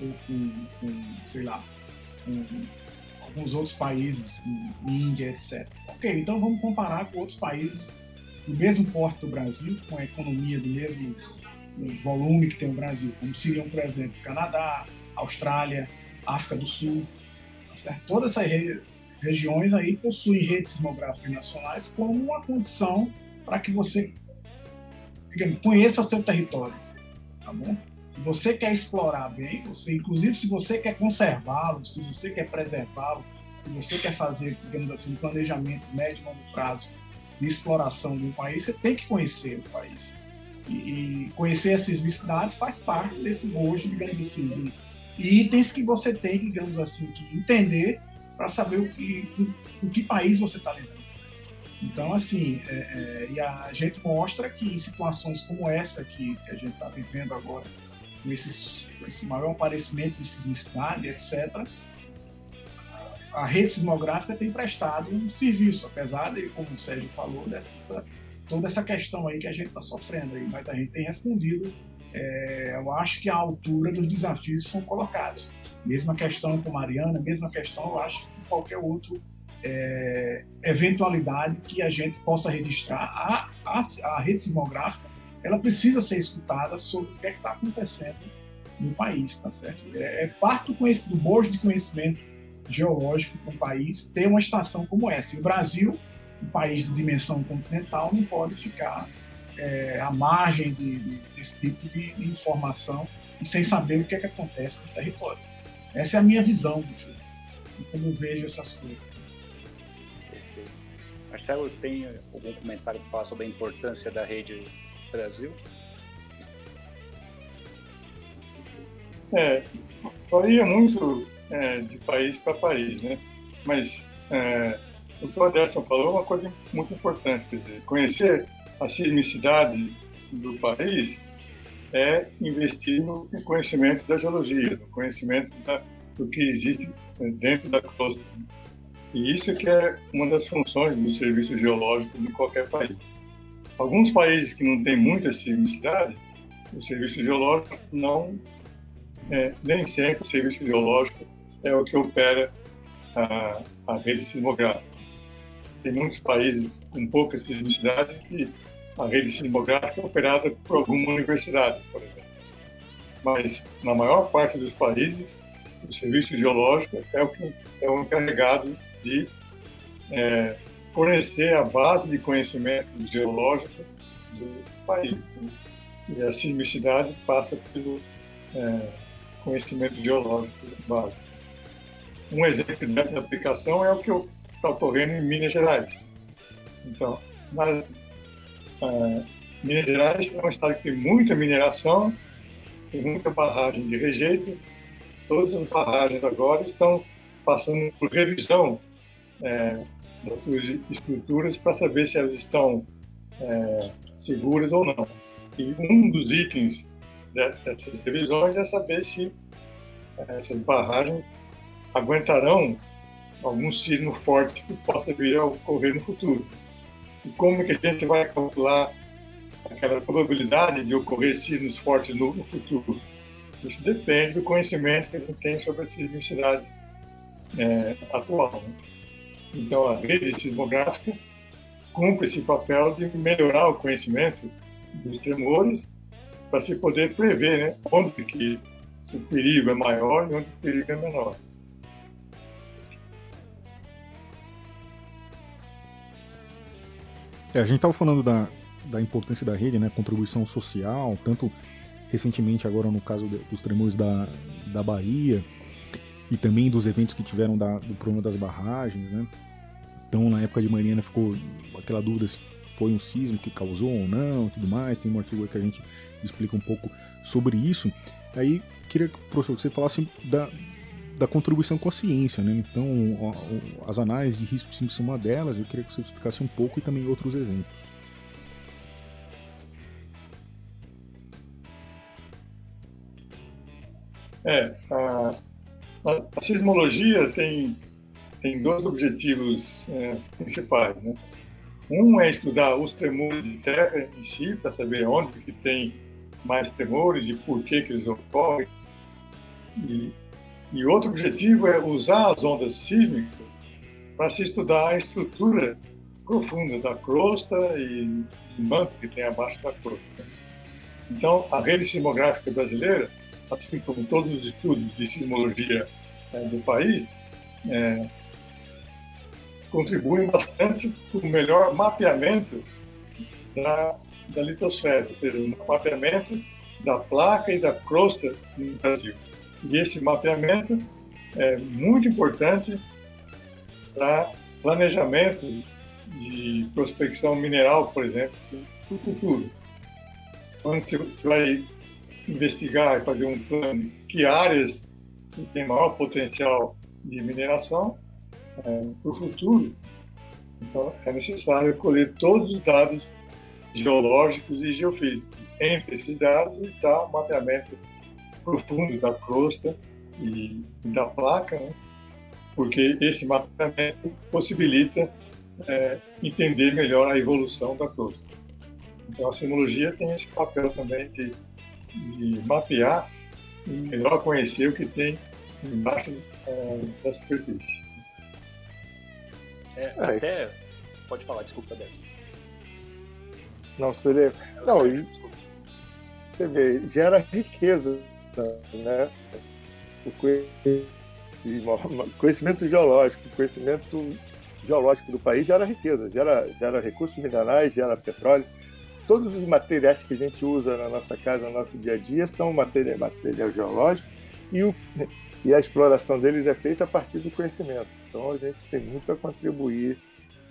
ou com, com sei lá, com alguns outros países, Índia, etc. Ok, então vamos comparar com outros países do mesmo porte do Brasil, com a economia do mesmo volume que tem o Brasil, como seriam, por exemplo, Canadá, Austrália, África do Sul, tá certo? Todas essas re regiões aí possuem redes sismográficas nacionais como uma condição para que você digamos, conheça o seu território, tá bom? Se você quer explorar bem, você, inclusive se você quer conservá-lo, se você quer preservá-lo, se você quer fazer, digamos assim, um planejamento médio e longo prazo de exploração de um país, você tem que conhecer o país. E, e conhecer essas sismicidades faz parte desse bojo, digamos assim, de, itens que você tem, digamos assim, que entender para saber o que, o, que país você está levando. Então, assim, é, é, e a gente mostra que em situações como essa que, que a gente está vivendo agora, esses, esse maior aparecimento de sismicidade, etc., a rede sismográfica tem prestado um serviço, apesar de, como o Sérgio falou, dessa, toda essa questão aí que a gente está sofrendo aí, mas a gente tem respondido, é, eu acho que a altura dos desafios são colocados. Mesma questão com Mariana, mesma questão, eu acho, com qualquer outro é, eventualidade que a gente possa registrar. A, a, a, rede sismográfica ela precisa ser escutada sobre o que é está acontecendo no país, tá certo? É, é parte do, do bojo de conhecimento geológico para um país ter uma estação como essa. E o Brasil, um país de dimensão continental, não pode ficar é, à margem de, de, desse tipo de, informação e sem saber o que é que acontece no território. Essa é a minha visão de como vejo essas coisas. Marcelo, tem algum comentário para falar sobre a importância da rede Brasil? É, varia muito é, de país para país, né? Mas é, o que o Aderson falou é uma coisa muito importante, quer dizer, conhecer a sismicidade do país é investir no conhecimento da geologia, no conhecimento da, do que existe dentro da crosta e isso que é uma das funções do serviço geológico de qualquer país. Alguns países que não têm muita sismicidade, o serviço geológico não, é, nem sempre o serviço geológico é o que opera a, a rede sismográfica. Tem muitos países com pouca sismicidade que a rede sismográfica é operada por alguma universidade, por exemplo. Mas na maior parte dos países, o serviço geológico é o que é o encarregado de é, fornecer a base de conhecimento geológico do país. E a sismicidade passa pelo é, conhecimento geológico básico. Um exemplo dessa aplicação é o que está ocorrendo em Minas Gerais. Então, é, Minas Gerais é um estado que tem muita mineração, tem muita barragem de rejeito. Todas as barragens agora estão passando por revisão é, das suas estruturas para saber se elas estão é, seguras ou não. E um dos itens dessas revisões é saber se é, essas barragens aguentarão algum sismo forte que possa vir a ocorrer no futuro. E como que a gente vai calcular aquela probabilidade de ocorrer sismos fortes no, futuro? Isso depende do conhecimento que a gente tem sobre a sismicidade é, atual. Né? Então, a rede sismográfica cumpre esse papel de melhorar o conhecimento dos tremores para se poder prever né, onde que o perigo é maior e onde o perigo é menor. É, a gente estava falando da, da importância da rede, né, contribuição social, tanto recentemente agora no caso dos tremores da, da Bahia, e também dos eventos que tiveram da, do problema das barragens, né? Então, na época de Mariana ficou aquela dúvida se foi um sismo que causou ou não, tudo mais. Tem um artigo que a gente explica um pouco sobre isso. Aí, queria, professor, que você falasse da, da contribuição com a ciência, né? Então, as análises de risco sim são uma delas. Eu queria que você explicasse um pouco e também outros exemplos. É, a, a, sismologia tem, tem dois objetivos é, principais. Né? Um é estudar os tremores de terra em si, para saber onde que tem mais tremores e por que, que eles ocorrem. E, e outro objetivo é usar as ondas sísmicas para se estudar a estrutura profunda da crosta e do manto que tem abaixo da crosta. Então, a rede sismográfica brasileira assim como todos os estudos de sismologia é, do país, é, contribuem bastante para o melhor mapeamento da, da litosfera, ou seja, o mapeamento da placa e da crosta no Brasil. E esse mapeamento é muito importante para planejamento de prospecção mineral, por exemplo, para o futuro. Quando você vai investigar e fazer um plano que áreas que têm maior potencial de mineração é, para o futuro, Então, é necessário colher todos os dados geológicos e geofísicos. Entre esses dados está o mapeamento profundo da crosta e da placa, né? porque esse mapeamento possibilita é, entender melhor a evolução da crosta. Então, a sismologia tem esse papel também de, de mapear e melhor conhecer o que tem embaixo é, da superfície. É, é até. Pode falar, desculpa, Débora. Não, seria. Não, e, você vê, gera riqueza, né? O conhecimento geológico, conhecimento geológico do país gera riqueza, gera, gera recursos minerais, gera petróleo. Todos os materiais que a gente usa na nossa casa, no nosso dia a dia, são material, material geológico e, o, e a exploração deles é feita a partir do conhecimento. Então a gente tem muito a contribuir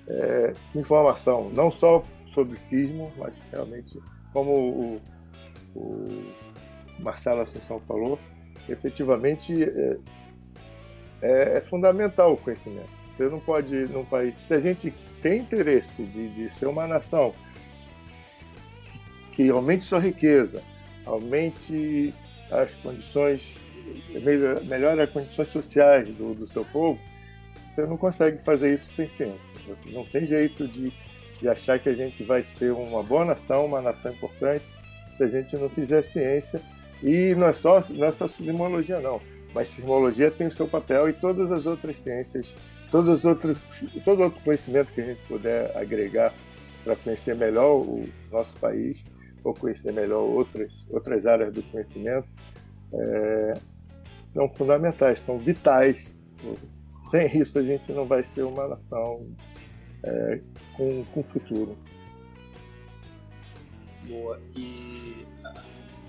é, informação, não só sobre sismo, mas realmente, como o, o Marcelo Assunção falou, efetivamente é, é, é, fundamental o conhecimento. Você não pode, num país. Se a gente tem interesse de, de ser uma nação que aumente sua riqueza, aumente as condições, melhore as condições sociais do, do seu povo, você não consegue fazer isso sem ciência. Você não tem jeito de, de achar que a gente vai ser uma boa nação, uma nação importante, se a gente não fizer ciência. E não é só, não é só sismologia, não. Mas sismologia tem o seu papel e todas as outras ciências, todos os outros, todo outro conhecimento que a gente puder agregar para conhecer melhor o nosso país ou conhecer melhor outras, outras áreas do conhecimento, é, são fundamentais, são vitais sem isso a gente não vai ser uma nação é, com, com futuro. Boa. E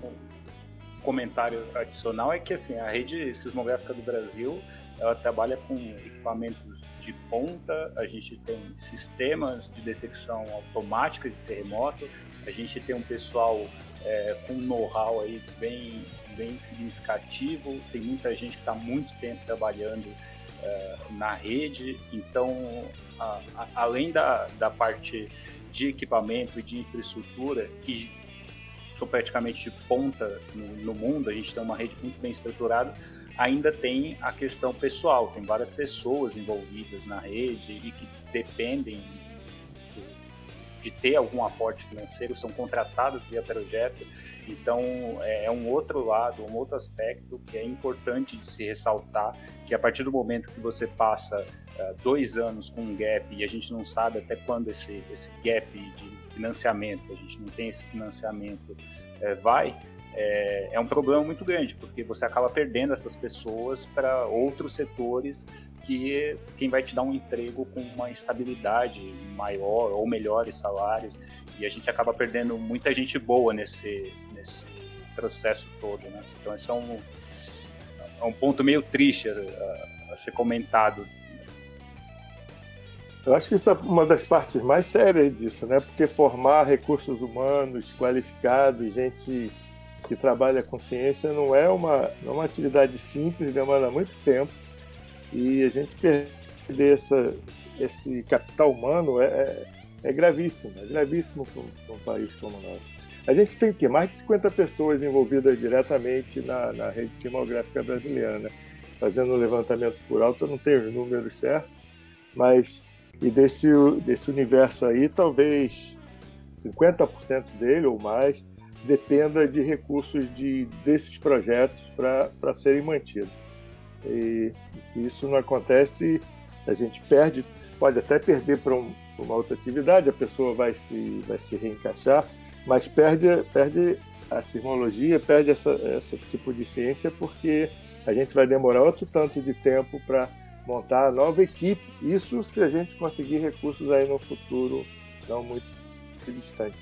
um comentário adicional é que assim, a rede sismográfica do Brasil ela trabalha com equipamentos de ponta, a gente tem sistemas de detecção automática de terremoto, a gente tem um pessoal é, com know-how aí bem, bem significativo, tem muita gente que está muito tempo trabalhando é, na rede. Então, a, a, além da, da parte de equipamento e de infraestrutura, que são praticamente de ponta no, no, mundo, a gente tem uma rede muito bem estruturada, ainda tem a questão pessoal, tem várias pessoas envolvidas na rede e que dependem de ter algum aporte financeiro, são contratados via projeto. Então, é, é um outro lado, um outro aspecto que é importante de se ressaltar, que a partir do momento que você passa uh, dois anos com um gap e a gente não sabe até quando esse, esse gap de financiamento, a gente não tem esse financiamento, uh, vai, é, é, um problema muito grande, porque você acaba perdendo essas pessoas para outros setores que quem vai te dar um emprego com uma estabilidade maior ou melhores salários, e a gente acaba perdendo muita gente boa nesse, nesse processo todo, né? Então esse é um, é um ponto meio triste a, a ser comentado. Eu acho que isso é uma das partes mais sérias disso, né? Porque formar recursos humanos qualificados, gente que trabalha com ciência, não é uma, não é uma atividade simples, demanda muito tempo. E a gente perder essa, esse capital humano é, é, é gravíssimo, é gravíssimo para um país como o nosso. A gente tem que mais de 50 pessoas envolvidas diretamente na, na rede simográfica brasileira, né? Fazendo o levantamento por alto, eu não tenho os números certos, mas e desse, desse universo aí, talvez 50% dele ou mais dependa de recursos de, desses projetos para serem mantidos. E, se isso não acontece, a gente perde, pode até perder para um, uma outra atividade, a pessoa vai se, vai se reencaixar, mas perde, perde a sismologia, perde essa, esse tipo de ciência, porque a gente vai demorar outro tanto de tempo para montar a nova equipe. Isso se a gente conseguir recursos aí no futuro não muito distante.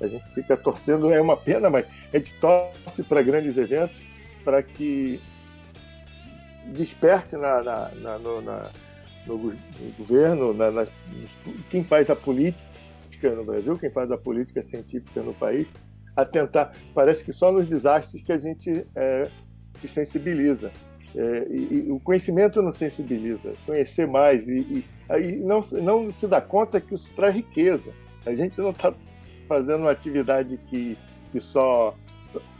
A gente fica torcendo, é uma pena, mas a gente torce para grandes eventos para que desperte na, na, na, no, na no, no, governo, na, quem faz a política, no Brasil, quem faz a política científica no país, a tentar. Parece que só nos desastres que a gente é, se sensibiliza. É, e, e, o conhecimento nos sensibiliza. Conhecer mais e, e aí não, não se dá conta que isso traz riqueza. A gente não está fazendo uma atividade que, que só,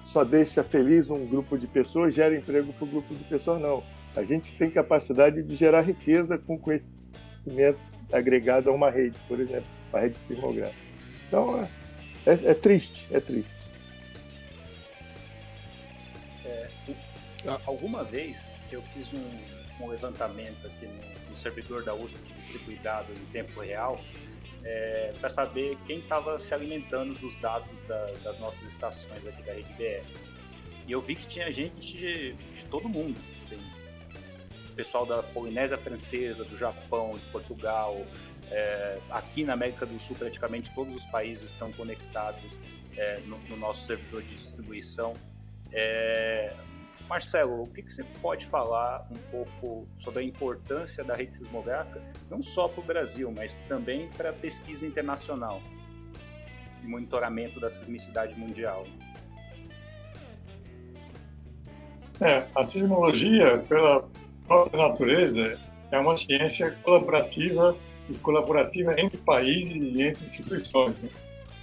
só deixa feliz um grupo de pessoas, gera emprego para o grupo de pessoas, não. A gente tem capacidade de gerar riqueza com conhecimento agregado a uma rede, por exemplo, a rede sismográfica. Então, é, é, é triste, é triste. É, alguma vez eu fiz um, um levantamento aqui no, no, servidor da USP de distribuidado em tempo real é, para saber quem estava se alimentando dos dados da, das nossas estações aqui da rede BR. E eu vi que tinha gente de, de todo mundo. Tem pessoal da Polinésia Francesa, do Japão, de Portugal. É, aqui na América do Sul, praticamente todos os países estão conectados é, no, no, nosso servidor de distribuição. É, Marcelo, o que, que, você pode falar um pouco sobre a importância da rede sismográfica, não só para o Brasil, mas também para a pesquisa internacional e monitoramento da sismicidade mundial? É, a sismologia, pela própria natureza, é uma ciência colaborativa e colaborativa entre países e entre instituições. Né?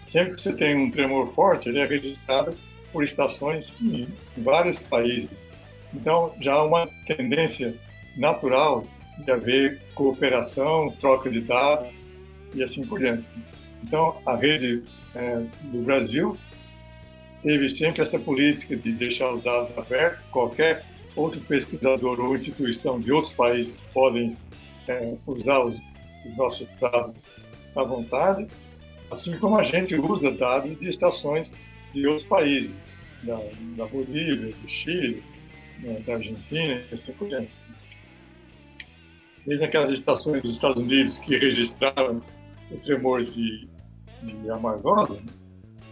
Sempre que você tem um tremor forte, ele é registrado por estações em vários países. Então, já há uma tendência natural de haver cooperação, troca de dados e assim por diante. Então, a rede é, do Brasil teve sempre essa política de deixar os dados abertos. Qualquer outro pesquisador ou instituição de outros países podem é, usar os, os nossos dados à vontade, assim como a gente usa dados de estações de outros países, da, da Bolívia, do Chile, né, da Argentina e assim. Desde aquelas estações dos Estados Unidos que registraram o tremor de, de né,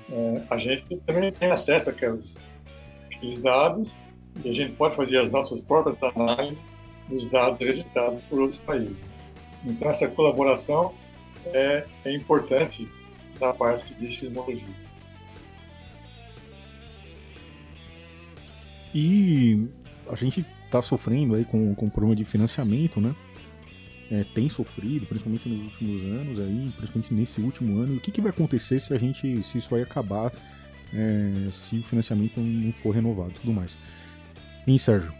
é, a gente também tem acesso àqueles, àqueles dados e a gente pode fazer as nossas próprias análises dos dados registrados por outros países. Então, essa colaboração é, é importante da parte de sismologia. E a gente está sofrendo aí com, com problema de financiamento, né? É, tem sofrido, principalmente nos últimos anos aí, principalmente nesse último ano. O que, que vai acontecer se a gente, se isso vai acabar, é, se o financiamento não for renovado, tudo mais? Hein, Sérgio?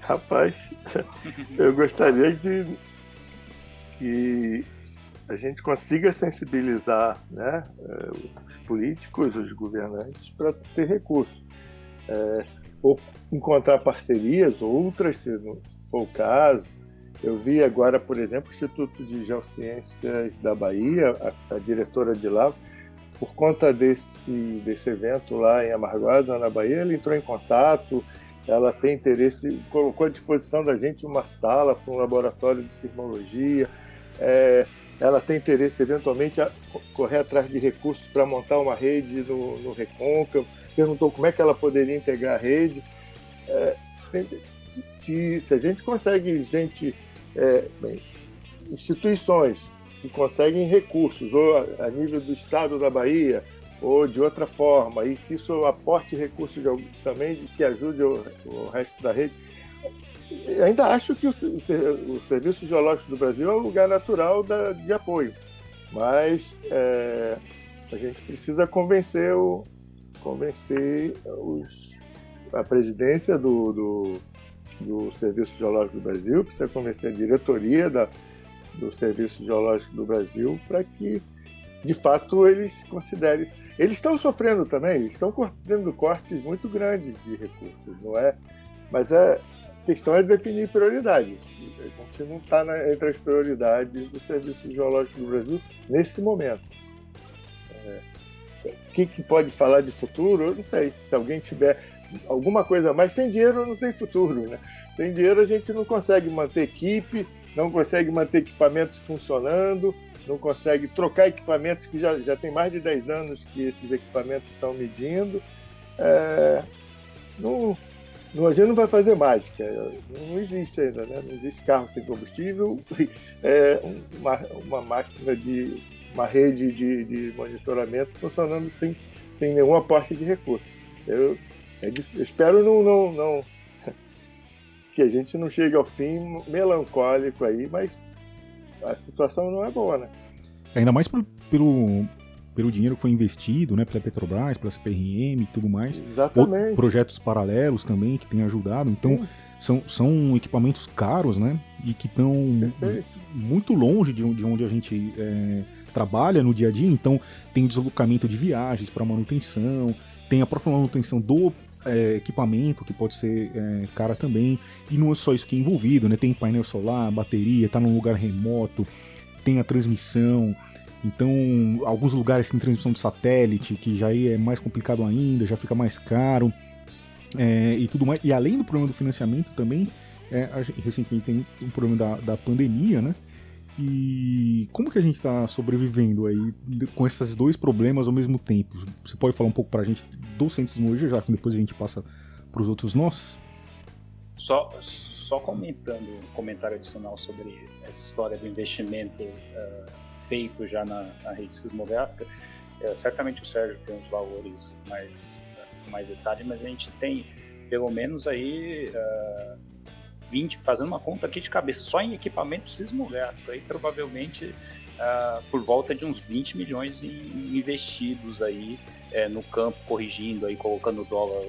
Rapaz, [laughs] eu gostaria de que a gente consiga sensibilizar né, é, os políticos, os governantes, para ter recursos. É, ou encontrar parcerias, outras, se não for o caso. Eu vi agora, por exemplo, o Instituto de Geociências da Bahia, a, a diretora de lá, por conta desse, desse evento lá em Amargosa, na Bahia, ela entrou em contato, ela tem interesse, colocou à disposição da gente uma sala para um laboratório de sismologia, é, ela tem interesse eventualmente a correr atrás de recursos para montar uma rede no, no Recôncavo, perguntou como é que ela poderia integrar a rede. É, se, se, a gente consegue gente, é, bem, instituições que conseguem recursos, ou a, nível do estado da Bahia, ou de outra forma, e que isso aporte recursos de, também de que ajude o, o resto da rede, ainda acho que o, o, Serviço Geológico do Brasil é um lugar natural da, de apoio, mas é, a gente precisa convencer o, convencer os, a presidência do, do, do, Serviço Geológico do Brasil, precisa convencer a diretoria da, do Serviço Geológico do Brasil para que, de fato, eles considerem. Eles estão sofrendo também, eles estão tendo cortes muito grandes de recursos, não é? Mas a questão é definir prioridades. A gente não está entre as prioridades do Serviço Geológico do Brasil nesse momento. É, o que, que pode falar de futuro? Eu não sei. Se alguém tiver alguma coisa mais, sem dinheiro não tem futuro, né? Sem dinheiro a gente não consegue manter equipe, não consegue manter equipamentos funcionando, não consegue trocar equipamentos que já, já tem mais de 10 anos que esses equipamentos estão medindo. É, não, não, a gente não vai fazer mágica, não existe ainda, né? não existe carro sem combustível, [laughs] é uma, uma máquina de uma rede de, de monitoramento funcionando sem, sem nenhum aporte de recursos. Eu, é, eu espero não, não, não que a gente não chegue ao fim melancólico aí, mas a situação não é boa, né? Ainda mais pelo, pelo, pelo dinheiro que foi investido, né, pela Petrobras, pela CPRM e tudo mais. Exatamente. Ou projetos paralelos também que têm ajudado. Então, são, são equipamentos caros, né? E que estão muito longe de, de onde a gente é, trabalha no dia a dia. Então, tem o deslocamento de viagens para manutenção, tem a própria manutenção do é, equipamento, que pode ser é, cara também. E não é só isso que é envolvido, né? Tem painel solar, bateria, tá num lugar remoto, tem a transmissão. Então, alguns lugares tem transmissão de satélite, que já é mais complicado ainda, já fica mais caro. É, e tudo mais. E além do problema do financiamento também, é, recentemente tem um problema da, da pandemia, né? E como que a gente está sobrevivendo aí com esses dois problemas ao mesmo tempo? Você pode falar um pouco para a gente do Centro de já que depois a gente passa para os outros nós? Só, só comentando, um comentário adicional sobre essa história do investimento uh, feito já na, na rede sismográfica, uh, certamente o Sérgio tem uns valores mais, uh, mais detalhe, mas a gente tem pelo menos aí 20, fazendo uma conta aqui de cabeça, só em equipamento sismográfico, aí provavelmente uh, por volta de uns 20 milhões investidos aí é, no campo, corrigindo aí, colocando o dólar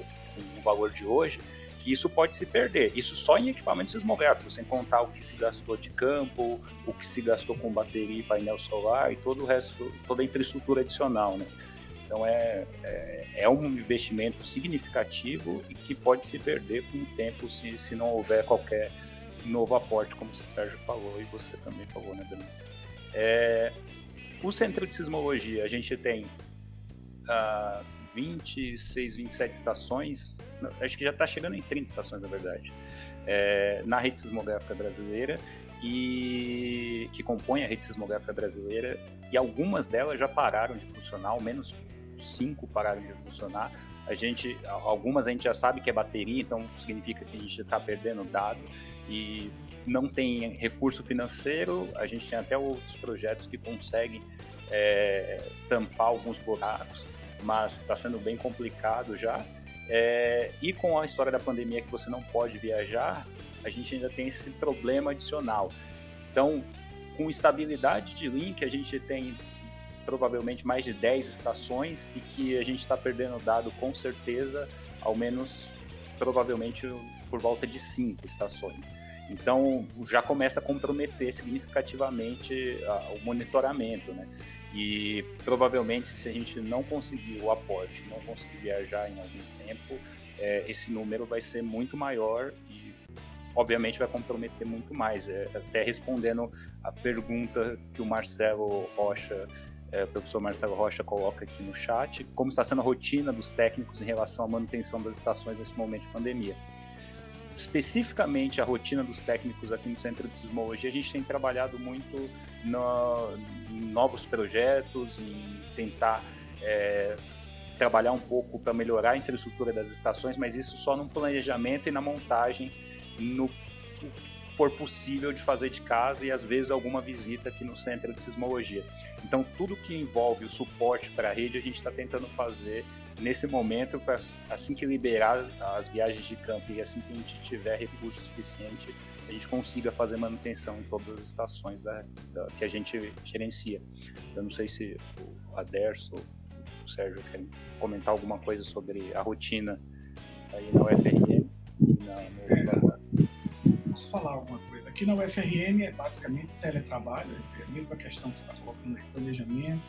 no valor de hoje, que isso pode se perder. Isso só em equipamento sismográfico, sem contar o que se gastou de campo, o que se gastou com bateria painel solar e todo o resto, toda a infraestrutura adicional, né? Então é, é, é, um investimento significativo e que pode se perder com o tempo se, se não houver qualquer novo aporte, como o Sérgio falou e você também falou, né, Dani? É, o Centro de Sismologia, a gente tem uh, 26, 27 estações, acho que já está chegando em 30 estações, na verdade, é, na rede sismográfica brasileira e que compõe a rede sismográfica brasileira e algumas delas já pararam de funcionar, ao menos cinco pararam de funcionar. A gente, algumas a gente já sabe que é bateria, então significa que a gente está perdendo dado e não tem recurso financeiro. A gente tem até outros projetos que conseguem é, tampar alguns buracos, mas está sendo bem complicado já. É, e com a história da pandemia que você não pode viajar, a gente ainda tem esse problema adicional. Então, com estabilidade de link, a gente tem provavelmente mais de 10 estações e que a gente está perdendo dado com certeza, ao menos provavelmente por volta de 5 estações. Então já começa a comprometer significativamente uh, o monitoramento, né? E provavelmente se a gente não conseguir o aporte, não conseguir viajar em algum tempo, é, esse número vai ser muito maior e obviamente vai comprometer muito mais. É, até respondendo a pergunta que o Marcelo Rocha é, o professor Marcelo Rocha coloca aqui no chat, como está sendo a rotina dos técnicos em relação à manutenção das estações nesse momento de pandemia. Especificamente a rotina dos técnicos aqui no Centro de Sismologia, a gente tem trabalhado muito no, em novos projetos, em tentar é, trabalhar um pouco para melhorar a infraestrutura das estações, mas isso só no planejamento e na montagem no for possível de fazer de casa e às vezes alguma visita aqui no Centro de Sismologia. Então, tudo que envolve o suporte para a rede, a gente está tentando fazer nesse momento, para assim que liberar as viagens de campo e assim que a gente tiver recurso suficiente, a gente consiga fazer manutenção em todas as estações da, da que a gente gerencia. Eu não sei se o Aderso, o Sérgio querem comentar alguma coisa sobre a rotina aí na UFRN e na, no, posso falar alguma coisa. Aqui na UFRN é basicamente teletrabalho, é a mesma questão que você está colocando aí, planejamento,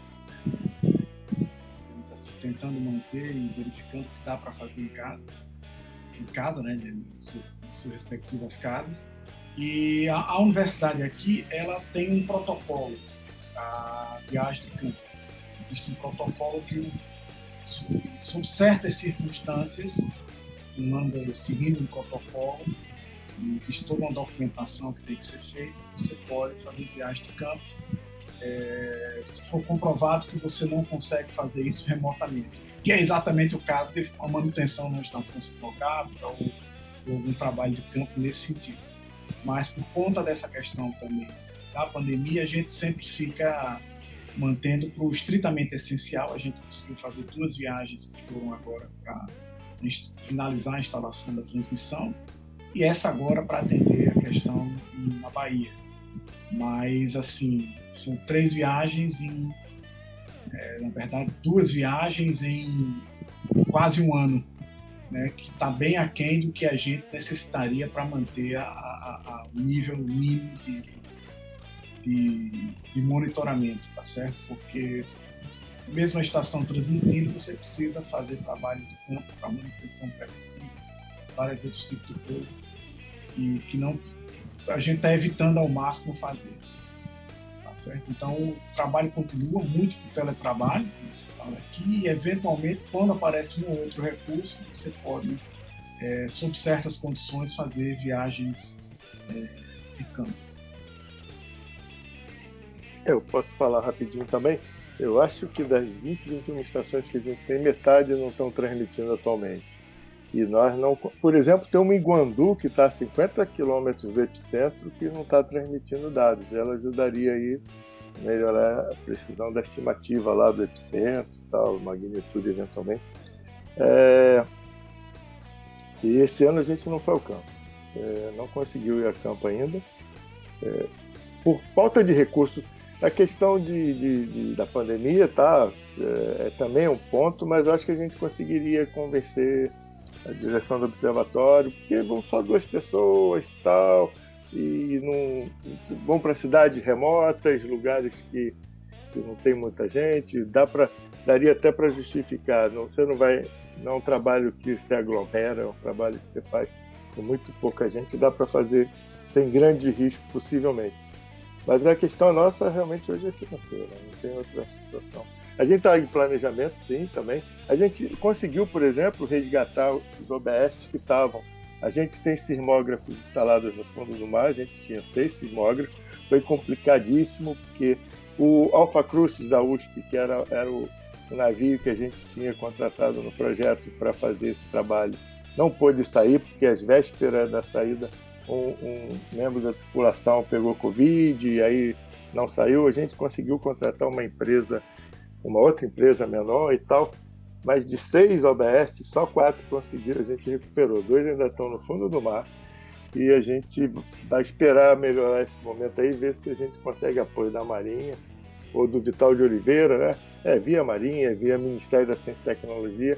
assim, tentando manter e verificando o que dá para fazer em casa, em casa, né, em suas, respectivas casas. E a, a, universidade aqui, ela tem um protocolo a viagem de campo. Existe um protocolo que, sob certas circunstâncias, manda seguindo um protocolo, existe toda uma documentação que tem que ser feita, você pode fazer viagem de campo, é, se for comprovado que você não consegue fazer isso remotamente, que é exatamente o caso de uma manutenção numa estação sismográfica ou, ou algum trabalho de campo nesse sentido. Mas por conta dessa questão também da pandemia, a gente sempre fica mantendo para o estritamente essencial. A gente conseguiu fazer duas viagens que foram agora para finalizar a instalação da transmissão e essa agora para atender a questão na Bahia. Mas, assim, são três viagens em. É, na verdade, duas viagens em quase um ano, né, que está bem aquém do que a gente necessitaria para manter a, nível mínimo de, de, de monitoramento, tá certo? Porque mesmo a estação transmitindo, você precisa fazer trabalho de campo para manutenção preventiva, vários outros tipos de coisa que, que não a gente está evitando ao máximo fazer. Tá certo? Então o trabalho continua muito para o teletrabalho, como você fala aqui, e eventualmente, quando aparece um ou outro recurso, você pode, é, sob certas condições, fazer viagens é, de campo. Eu posso falar rapidinho também. Eu acho que das 20, 21 estações que a gente tem, metade não estão transmitindo atualmente. E nós não. Por exemplo, tem uma em Guandu que está a 50 quilômetros do epicentro que não está transmitindo dados. Ela ajudaria aí a melhorar a precisão da estimativa lá do epicentro, tal, magnitude eventualmente. É... E esse ano a gente não foi ao campo. É, não conseguiu ir a campo ainda. É, por falta de recursos a questão de, de, de, da pandemia tá, é, é, também um ponto, mas acho que a gente conseguiria convencer a direção do observatório, porque vão só duas pessoas tal, e não, vão para cidades remotas, lugares que, que não tem muita gente, dá pra, daria até para justificar. Não, você não vai. Não é um trabalho que se aglomera, é um trabalho que você faz com muito pouca gente, dá para fazer sem grande risco, possivelmente. Mas a questão nossa realmente hoje é financeira, não tem outra situação. A gente está em planejamento, sim, também. A gente conseguiu, por exemplo, resgatar os OBS que estavam. A gente tem sismógrafos instalados no fundo do mar, a gente tinha seis sismógrafos. Foi complicadíssimo, porque o Alpha Crucis da USP, que era, era o, o navio que a gente tinha contratado no projeto para fazer esse trabalho, não pôde sair, porque às vésperas da saída um, um membro da tripulação pegou Covid e aí não saiu, a gente conseguiu contratar uma empresa, uma outra empresa menor e tal, mas de seis OBS, só quatro conseguiram, a gente recuperou. Dois ainda estão no fundo do mar e a gente vai esperar melhorar esse momento aí, ver se a gente consegue apoio da Marinha ou do Vital de Oliveira, né? É, via Marinha, via Ministério da Ciência e Tecnologia,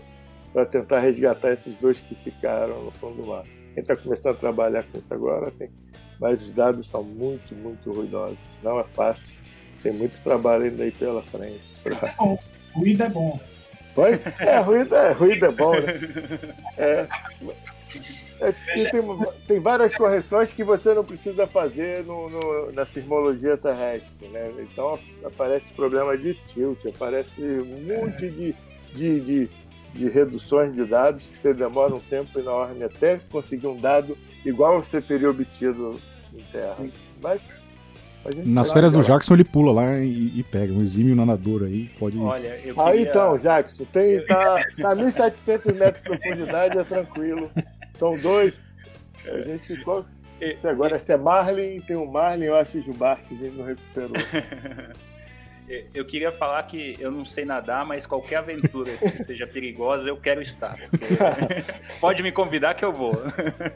para tentar resgatar esses dois que ficaram no fundo do mar. Quem está começando a trabalhar com isso agora tem. Mas os dados são muito, muito ruidosos. Não é fácil. Tem muito trabalho ainda aí pela frente. Pra... É bom. Ruído é bom. Oi? É, ruído é, ruído é bom, né? É. É, tem, tem, várias correções que você não precisa fazer no, no, na sismologia terrestre, né? Então aparece problema de tilt, aparece um monte de, de, de de reduções de dados que você demora um tempo enorme até conseguir um dado igual você teria obtido em terra. Mas nas férias do Jackson ele pula lá e, e, pega um exímio nadador aí, pode. Olha, eu queria... Aí então, Jackson, tem, tá, tá 1.700 metros de profundidade, é tranquilo. São dois. A gente ficou. Se agora se é Marlin, tem o Marlin, eu acho que o Gilbart a gente não recuperou. [laughs] eu queria falar que eu não sei nadar, mas qualquer aventura que [laughs] seja perigosa eu quero estar. [laughs] Pode me convidar que eu vou.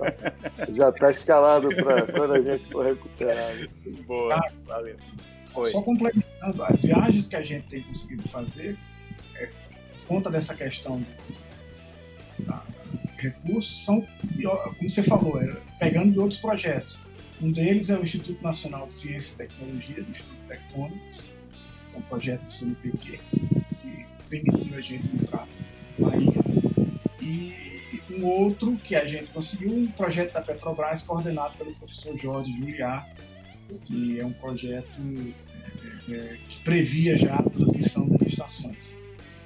[laughs] Já está escalado para quando a gente for recuperado. Boa, ah, valeu. Oi. Só complementando, as viagens que a gente tem conseguido fazer, é, conta dessa questão de recursos, são, como você falou, é, pegando de outros projetos. Um deles é o Instituto Nacional de Ciência e Tecnologia, do Instituto Tectônicos, um projeto do CNPq que permitiu a gente entrar na Bahia. E um outro que a gente conseguiu, um projeto da Petrobras coordenado pelo professor Jorge Juliá, que é um projeto é, é, que previa já a transmissão das estações.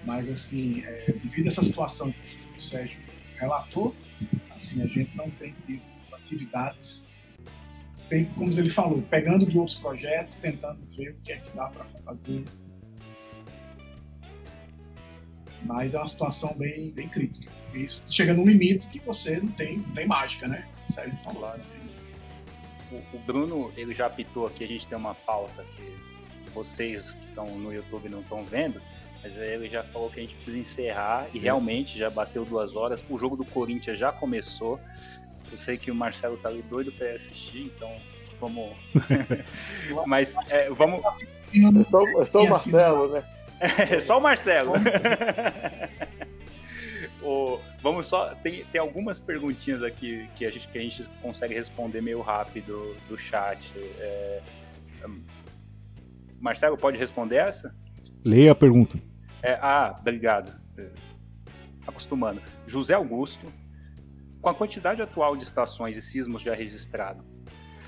Mas, assim, é, devido a essa situação que o Sérgio relatou, assim, a gente não tem tido atividades tem, como ele falou, pegando de outros projetos, tentando ver o que é que dá para fazer. Mas é uma situação bem, bem crítica. Isso chega num limite que você não tem, não tem mágica, né? Sério falar. Né? O, o Bruno, ele já apitou aqui, a gente tem uma pauta que vocês que estão no YouTube não estão vendo, mas ele já falou que a gente precisa encerrar e realmente já bateu duas horas. O jogo do Corinthians já começou. Eu sei que o Marcelo tá ali doido para assistir, então vamos. [laughs] Mas é, vamos. É só, é só o Marcelo, né? É só o Marcelo. o, [laughs] vamos só. Tem, tem algumas perguntinhas aqui que a, gente, que a gente consegue responder meio rápido do chat. É, Marcelo, pode responder essa? Leia a pergunta. É, ah, obrigado. Acostumando. José Augusto, com a quantidade atual de estações e sismos já registrados,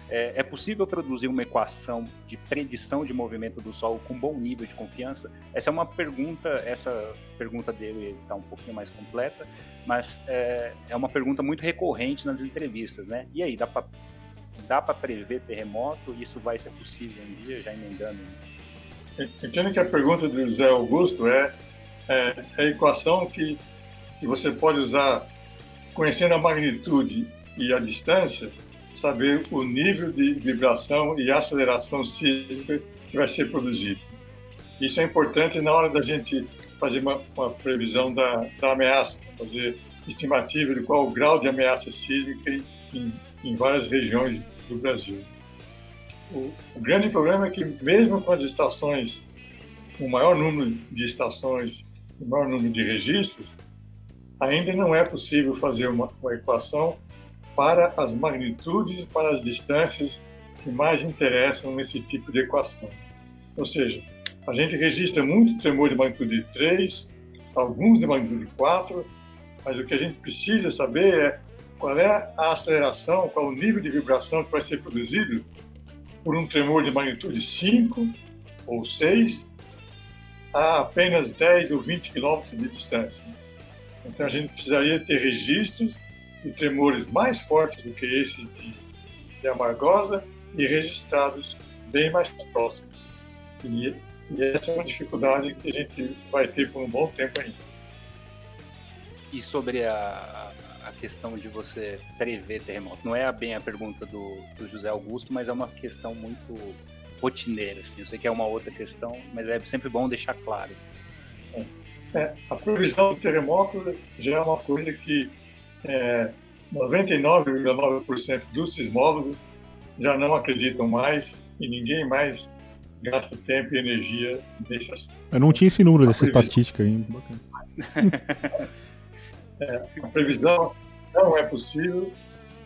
é, é, possível produzir uma equação de predição de movimento do solo com bom nível de confiança? Essa é uma pergunta, essa pergunta dele está um pouquinho mais completa, mas é, é, uma pergunta muito recorrente nas entrevistas, né? E aí, dá para dá para prever terremoto? Isso vai ser possível um dia, já emendando? Entendo que a pergunta do José Augusto é, é, é a equação que, que você pode usar conhecendo a magnitude e a distância saber o nível de vibração e aceleração sísmica que vai ser produzido. Isso é importante na hora da gente fazer uma, uma previsão da, da, ameaça, fazer estimativa de qual o grau de ameaça sísmica em, em várias regiões do Brasil. O, o, grande problema é que, mesmo com as estações, o maior número de estações, o maior número de registros, ainda não é possível fazer uma, uma equação para as magnitudes e para as distâncias que mais interessam nesse tipo de equação. Ou seja, a gente registra muito tremor de magnitude 3, alguns de magnitude 4, mas o que a gente precisa saber é qual é a aceleração, qual o nível de vibração que vai ser produzido por um tremor de magnitude 5 ou 6 a apenas 10 ou 20 quilômetros de distância. Então a gente precisaria ter registros de tremores mais fortes do que esse de, de Amargosa e registrados bem mais próximos. E, e essa é uma dificuldade que a gente vai ter por um bom tempo ainda. E sobre a, a questão de você prever terremoto, não é bem a pergunta do, do José Augusto, mas é uma questão muito rotineira. Assim. Eu sei que é uma outra questão, mas é sempre bom deixar claro. É, é a previsão do terremoto já é uma coisa que é, 99,9% dos sismólogos já não acreditam mais e ninguém mais gasta tempo e energia nesse assunto. Eu não tinha esse número dessa estatística aí. [laughs] é, a previsão não é possível,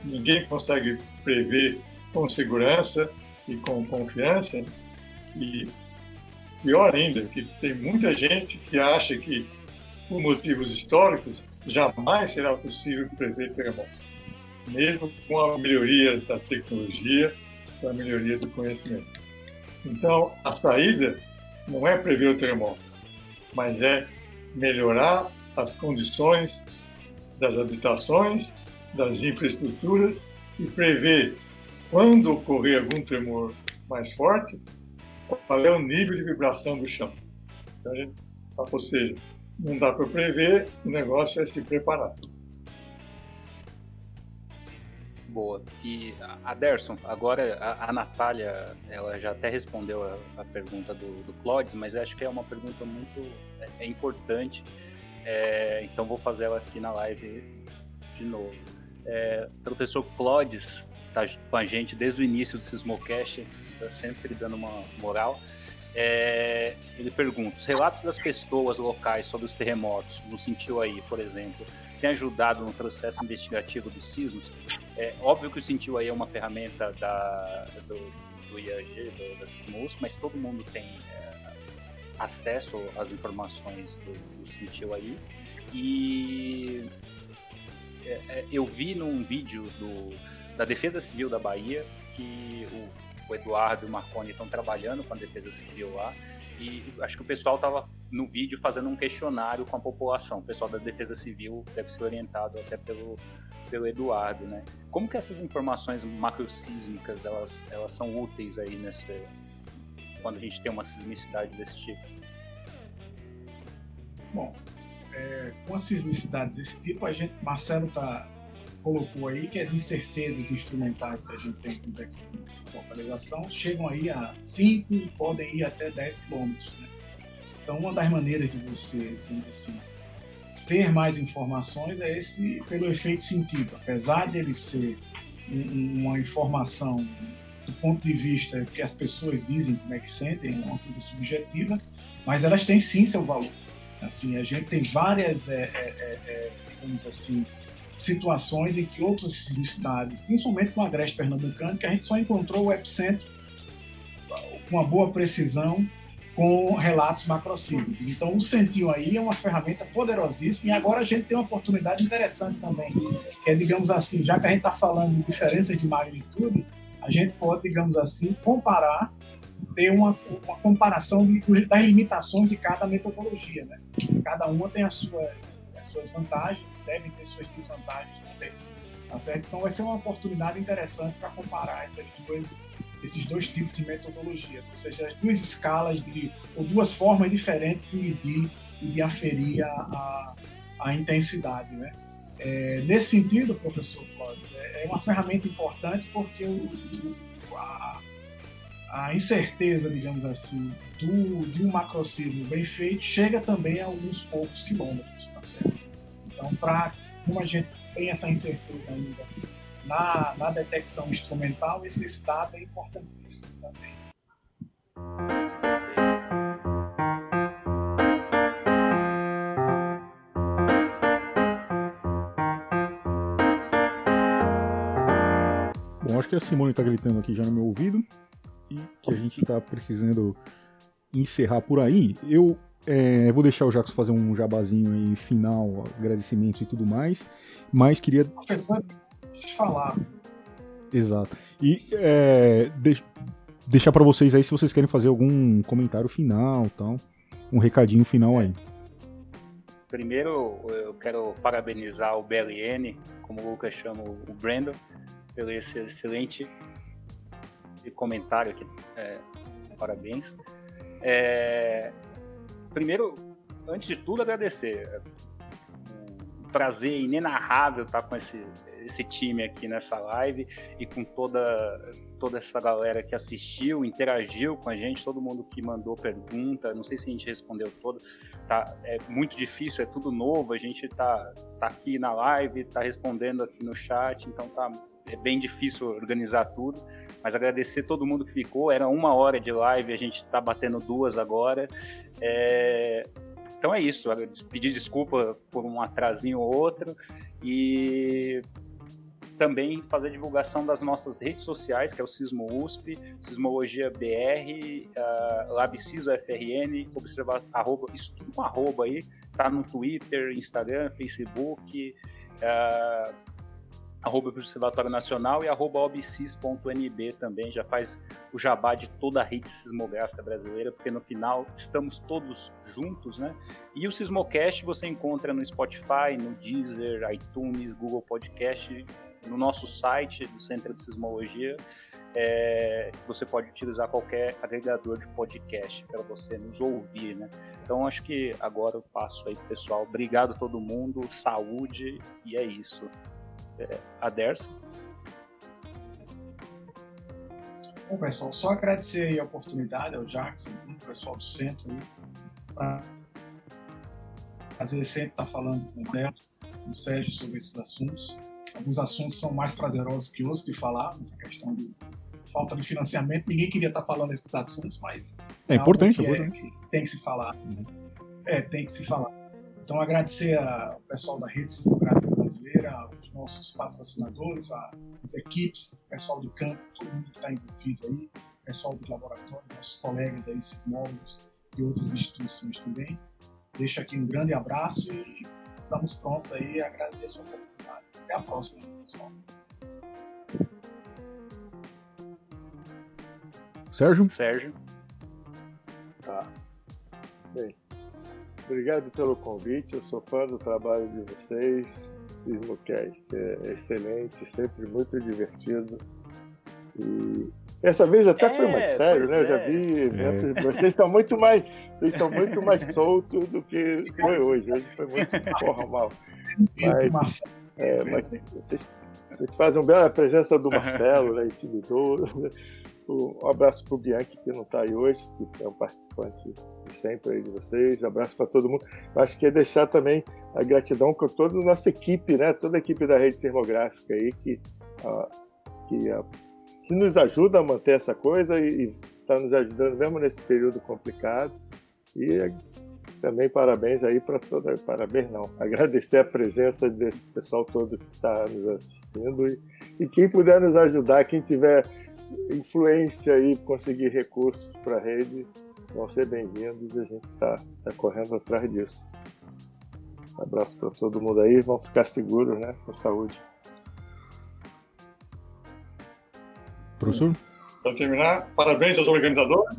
ninguém consegue prever com segurança e com confiança. E pior ainda, que tem muita gente que acha que, por motivos históricos, jamais será possível prever terremotos, mesmo com a melhoria da tecnologia, com a melhoria do conhecimento. Então, a saída não é prever o terremoto, mas é melhorar as condições das habitações, das infraestruturas e prever quando ocorrer algum tremor mais forte, qual é o nível de vibração do chão. Então, ou seja, não dá para prever, o negócio é se preparar. Boa. E Aderson, agora a, a Natália, ela já até respondeu a, a pergunta do, do Clodes, mas acho que é uma pergunta muito é, é importante, é, então vou fazer ela aqui na live de novo. É, professor Clodes está com a gente desde o início do Sismocast, está sempre dando uma moral. É, ele pergunta: os relatos das pessoas locais sobre os terremotos, no Sentiu aí, por exemplo, tem ajudado no processo investigativo dos sismos? É óbvio que o Sentiu aí é uma ferramenta da, do, do IAG, do, da Sismos, mas todo mundo tem é, acesso às informações do, do aí. E é, é, eu vi num vídeo do, da Defesa Civil da Bahia que o o Eduardo e o Marconi estão trabalhando com a Defesa Civil lá. E acho que o pessoal estava no vídeo fazendo um questionário com a população. O pessoal da Defesa Civil deve ser orientado até pelo, pelo Eduardo, né? Como que essas informações macrosísmicas elas, elas são úteis aí nesse, quando a gente tem uma sismicidade desse tipo? Bom, é, com a sismicidade desse tipo, a gente, Marcelo está colocou aí que as incertezas instrumentais que a gente tem com localização chegam aí a 5 e podem ir até 10 quilômetros. Né? Então, uma das maneiras de você assim, ter mais informações é esse pelo efeito sentido. Apesar de ele ser uma informação do ponto de vista que as pessoas dizem como é que sentem, é uma coisa subjetiva, mas elas têm sim seu valor. Assim, a gente tem várias, é, é, é, digamos assim, situações em que outras cidades, principalmente no Agreste Pernambucano, que a gente só encontrou o epicentro com uma boa precisão com relatos macrocíclicos. Então, o Sentiu aí é uma ferramenta poderosíssima e agora a gente tem uma oportunidade interessante também, que é, digamos assim, já que a gente está falando de diferenças de magnitude, a gente pode, digamos assim, comparar, ter uma, uma comparação de, das limitações de cada metodologia. Né? Cada uma tem as suas, as suas vantagens, devem ter suas desvantagens também. Tá certo? Então, vai ser uma oportunidade interessante para comparar essas duas esses dois tipos de metodologias, ou seja, as duas escalas de, ou duas formas diferentes de medir e de aferir a, a, a intensidade. Né? É, nesse sentido, professor Cláudio, é, é uma ferramenta importante porque o, a, a, incerteza, digamos assim, do, de um macrocismo bem feito chega também a alguns poucos quilômetros. Então, para como a gente tem essa incerteza ainda na, na detecção instrumental, esse dado é importantíssimo também. Bom, acho que a Simone está gritando aqui já no meu ouvido e que a gente está precisando encerrar por aí. Eu é, vou deixar o Jacos fazer um jabazinho aí final, agradecimentos e tudo mais, mas queria. Professor, te falar. Exato. E é, de, deixar para vocês aí se vocês querem fazer algum comentário final, tal, um recadinho final aí. Primeiro, eu quero parabenizar o BLN, como o Lucas chama o Brandon, pelo esse excelente comentário aqui. É, parabéns. É, primeiro, antes de tudo, agradecer. É um prazer inenarrável estar com esse, esse time aqui nessa live e com toda, toda essa galera que assistiu, interagiu com a gente, todo mundo que mandou pergunta. Não sei se a gente respondeu todo. Tá, é muito difícil, é tudo novo. A gente tá, tá aqui na live, tá respondendo aqui no chat, então tá é bem difícil organizar tudo. Mas agradecer todo mundo que ficou. Era uma hora de live, a gente está batendo duas agora. É, então é isso. Pedir desculpa por um atrasinho ou outro. E também fazer divulgação das nossas redes sociais, que é o Sismo USP, Sismologia BR, uh, Labciso FRN, observar, arroba, isso tudo com arroba aí, tá no Twitter, Instagram, Facebook, uh, arroba Observatório Nacional e arroba obsis.nb também, já faz o jabá de toda a rede sismográfica brasileira, porque no final estamos todos juntos, né? E o Sismocast você encontra no Spotify, no Deezer, iTunes, Google Podcast, no nosso site do Centro de Sismologia, é, você pode utilizar qualquer agregador de podcast para você nos ouvir, né? Então acho que agora eu passo aí pessoal. Obrigado a todo mundo, saúde e é isso. É, Aderson. Bom, pessoal, só agradecer aí a oportunidade ao Jackson, ao pessoal do centro, para fazer sempre estar tá falando com o Neto, com o Sérgio sobre esses assuntos. Alguns assuntos são mais prazerosos que outros de falar, essa questão de falta de financiamento. Ninguém queria estar falando esses assuntos, mas. É, importante, é importante. É, tem que se falar. Uhum. É, tem que se falar. Então, agradecer ao pessoal da Rede Brasileira, os nossos patrocinadores, as equipes, o pessoal do campo, todo mundo que está envolvido aí, o pessoal do laboratório, nossos colegas aí, sismólogos e outras instituições também. Deixo aqui um grande abraço e estamos prontos aí. Agradeço a oportunidade até a próxima, pessoal. Sérgio? Sérgio. Tá. Bem, obrigado pelo convite. Eu sou fã do trabalho de vocês. O Sismocast é excelente, sempre muito divertido. E essa vez até é, foi mais sério, né? Eu já é. vi eventos. É. Vocês são muito mais. Vocês são muito mais soltos do que foi hoje. Hoje foi muito formal. Mas, é, mas vocês, vocês fazem um bela presença do Marcelo, né, intimidou. Um abraço para o Bianchi, que não está aí hoje, que é um participante sempre aí de vocês. Abraço para todo mundo. Acho que é deixar também a gratidão com toda a nossa equipe, né? Toda a equipe da rede sismográfica aí que, que, que nos ajuda a manter essa coisa e está nos ajudando mesmo nesse período complicado. E também parabéns aí para toda. Parabéns não. Agradecer a presença desse pessoal todo que está nos assistindo e, e quem puder nos ajudar, quem tiver influência e conseguir recursos para a rede, vão ser bem-vindos e a gente está tá correndo atrás disso. Um abraço para todo mundo aí, vão ficar seguros, né? Com saúde. Professor? Para terminar, parabéns aos organizadores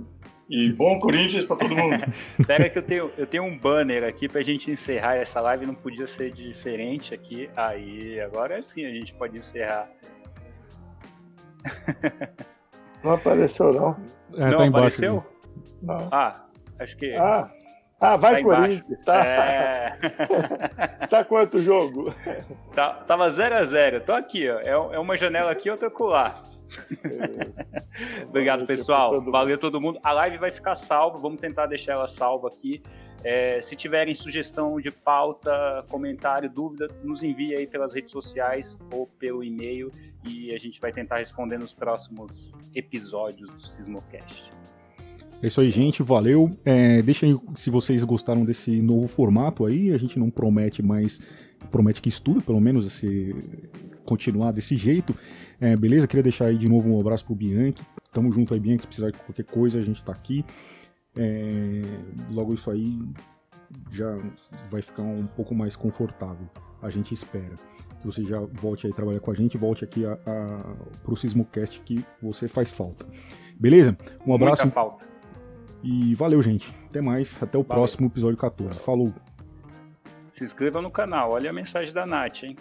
e bom Corinthians para todo mundo. [laughs] Pera que eu tenho, eu tenho um banner aqui para a gente encerrar essa live, não podia ser diferente aqui. Aí, agora sim a gente pode encerrar. Não apareceu, não. É, não tá embaixo. Não. Ah, acho que. Ah, ah vai Tá. Corinthians, tá? É. [laughs] tá quanto o jogo? Tá- tava 0 a 0 Tô aqui, ó. É, é uma janela aqui, outra colar. Obrigado, noite pessoal. todo. Valeu todo mundo. A live vai ficar salva. Vamos tentar deixar ela salva aqui. É, se tiverem sugestão de pauta, comentário, dúvida, nos envie aí pelas redes sociais ou pelo e-mail e a gente vai tentar responder nos próximos episódios do Sismocast. É isso aí, gente. Valeu. É, deixa aí se vocês gostaram desse novo formato aí. A gente não promete, mas promete que estuda, pelo menos, esse, continuar desse jeito. É, beleza? Queria deixar aí de novo um abraço pro Bianchi. Tamo junto aí, Bianchi. Se precisar de qualquer coisa, a gente tá aqui. É, logo isso aí já vai ficar um pouco mais confortável. A gente espera que você já volte aí trabalhar com a gente, volte aqui a, a, pro Sismocast que você faz falta. Beleza? Um abraço Muita falta. E valeu, gente. Até mais. Até o Valeu. próximo episódio 14. Falou. Se inscreva no canal. Olha a mensagem da Nath, hein?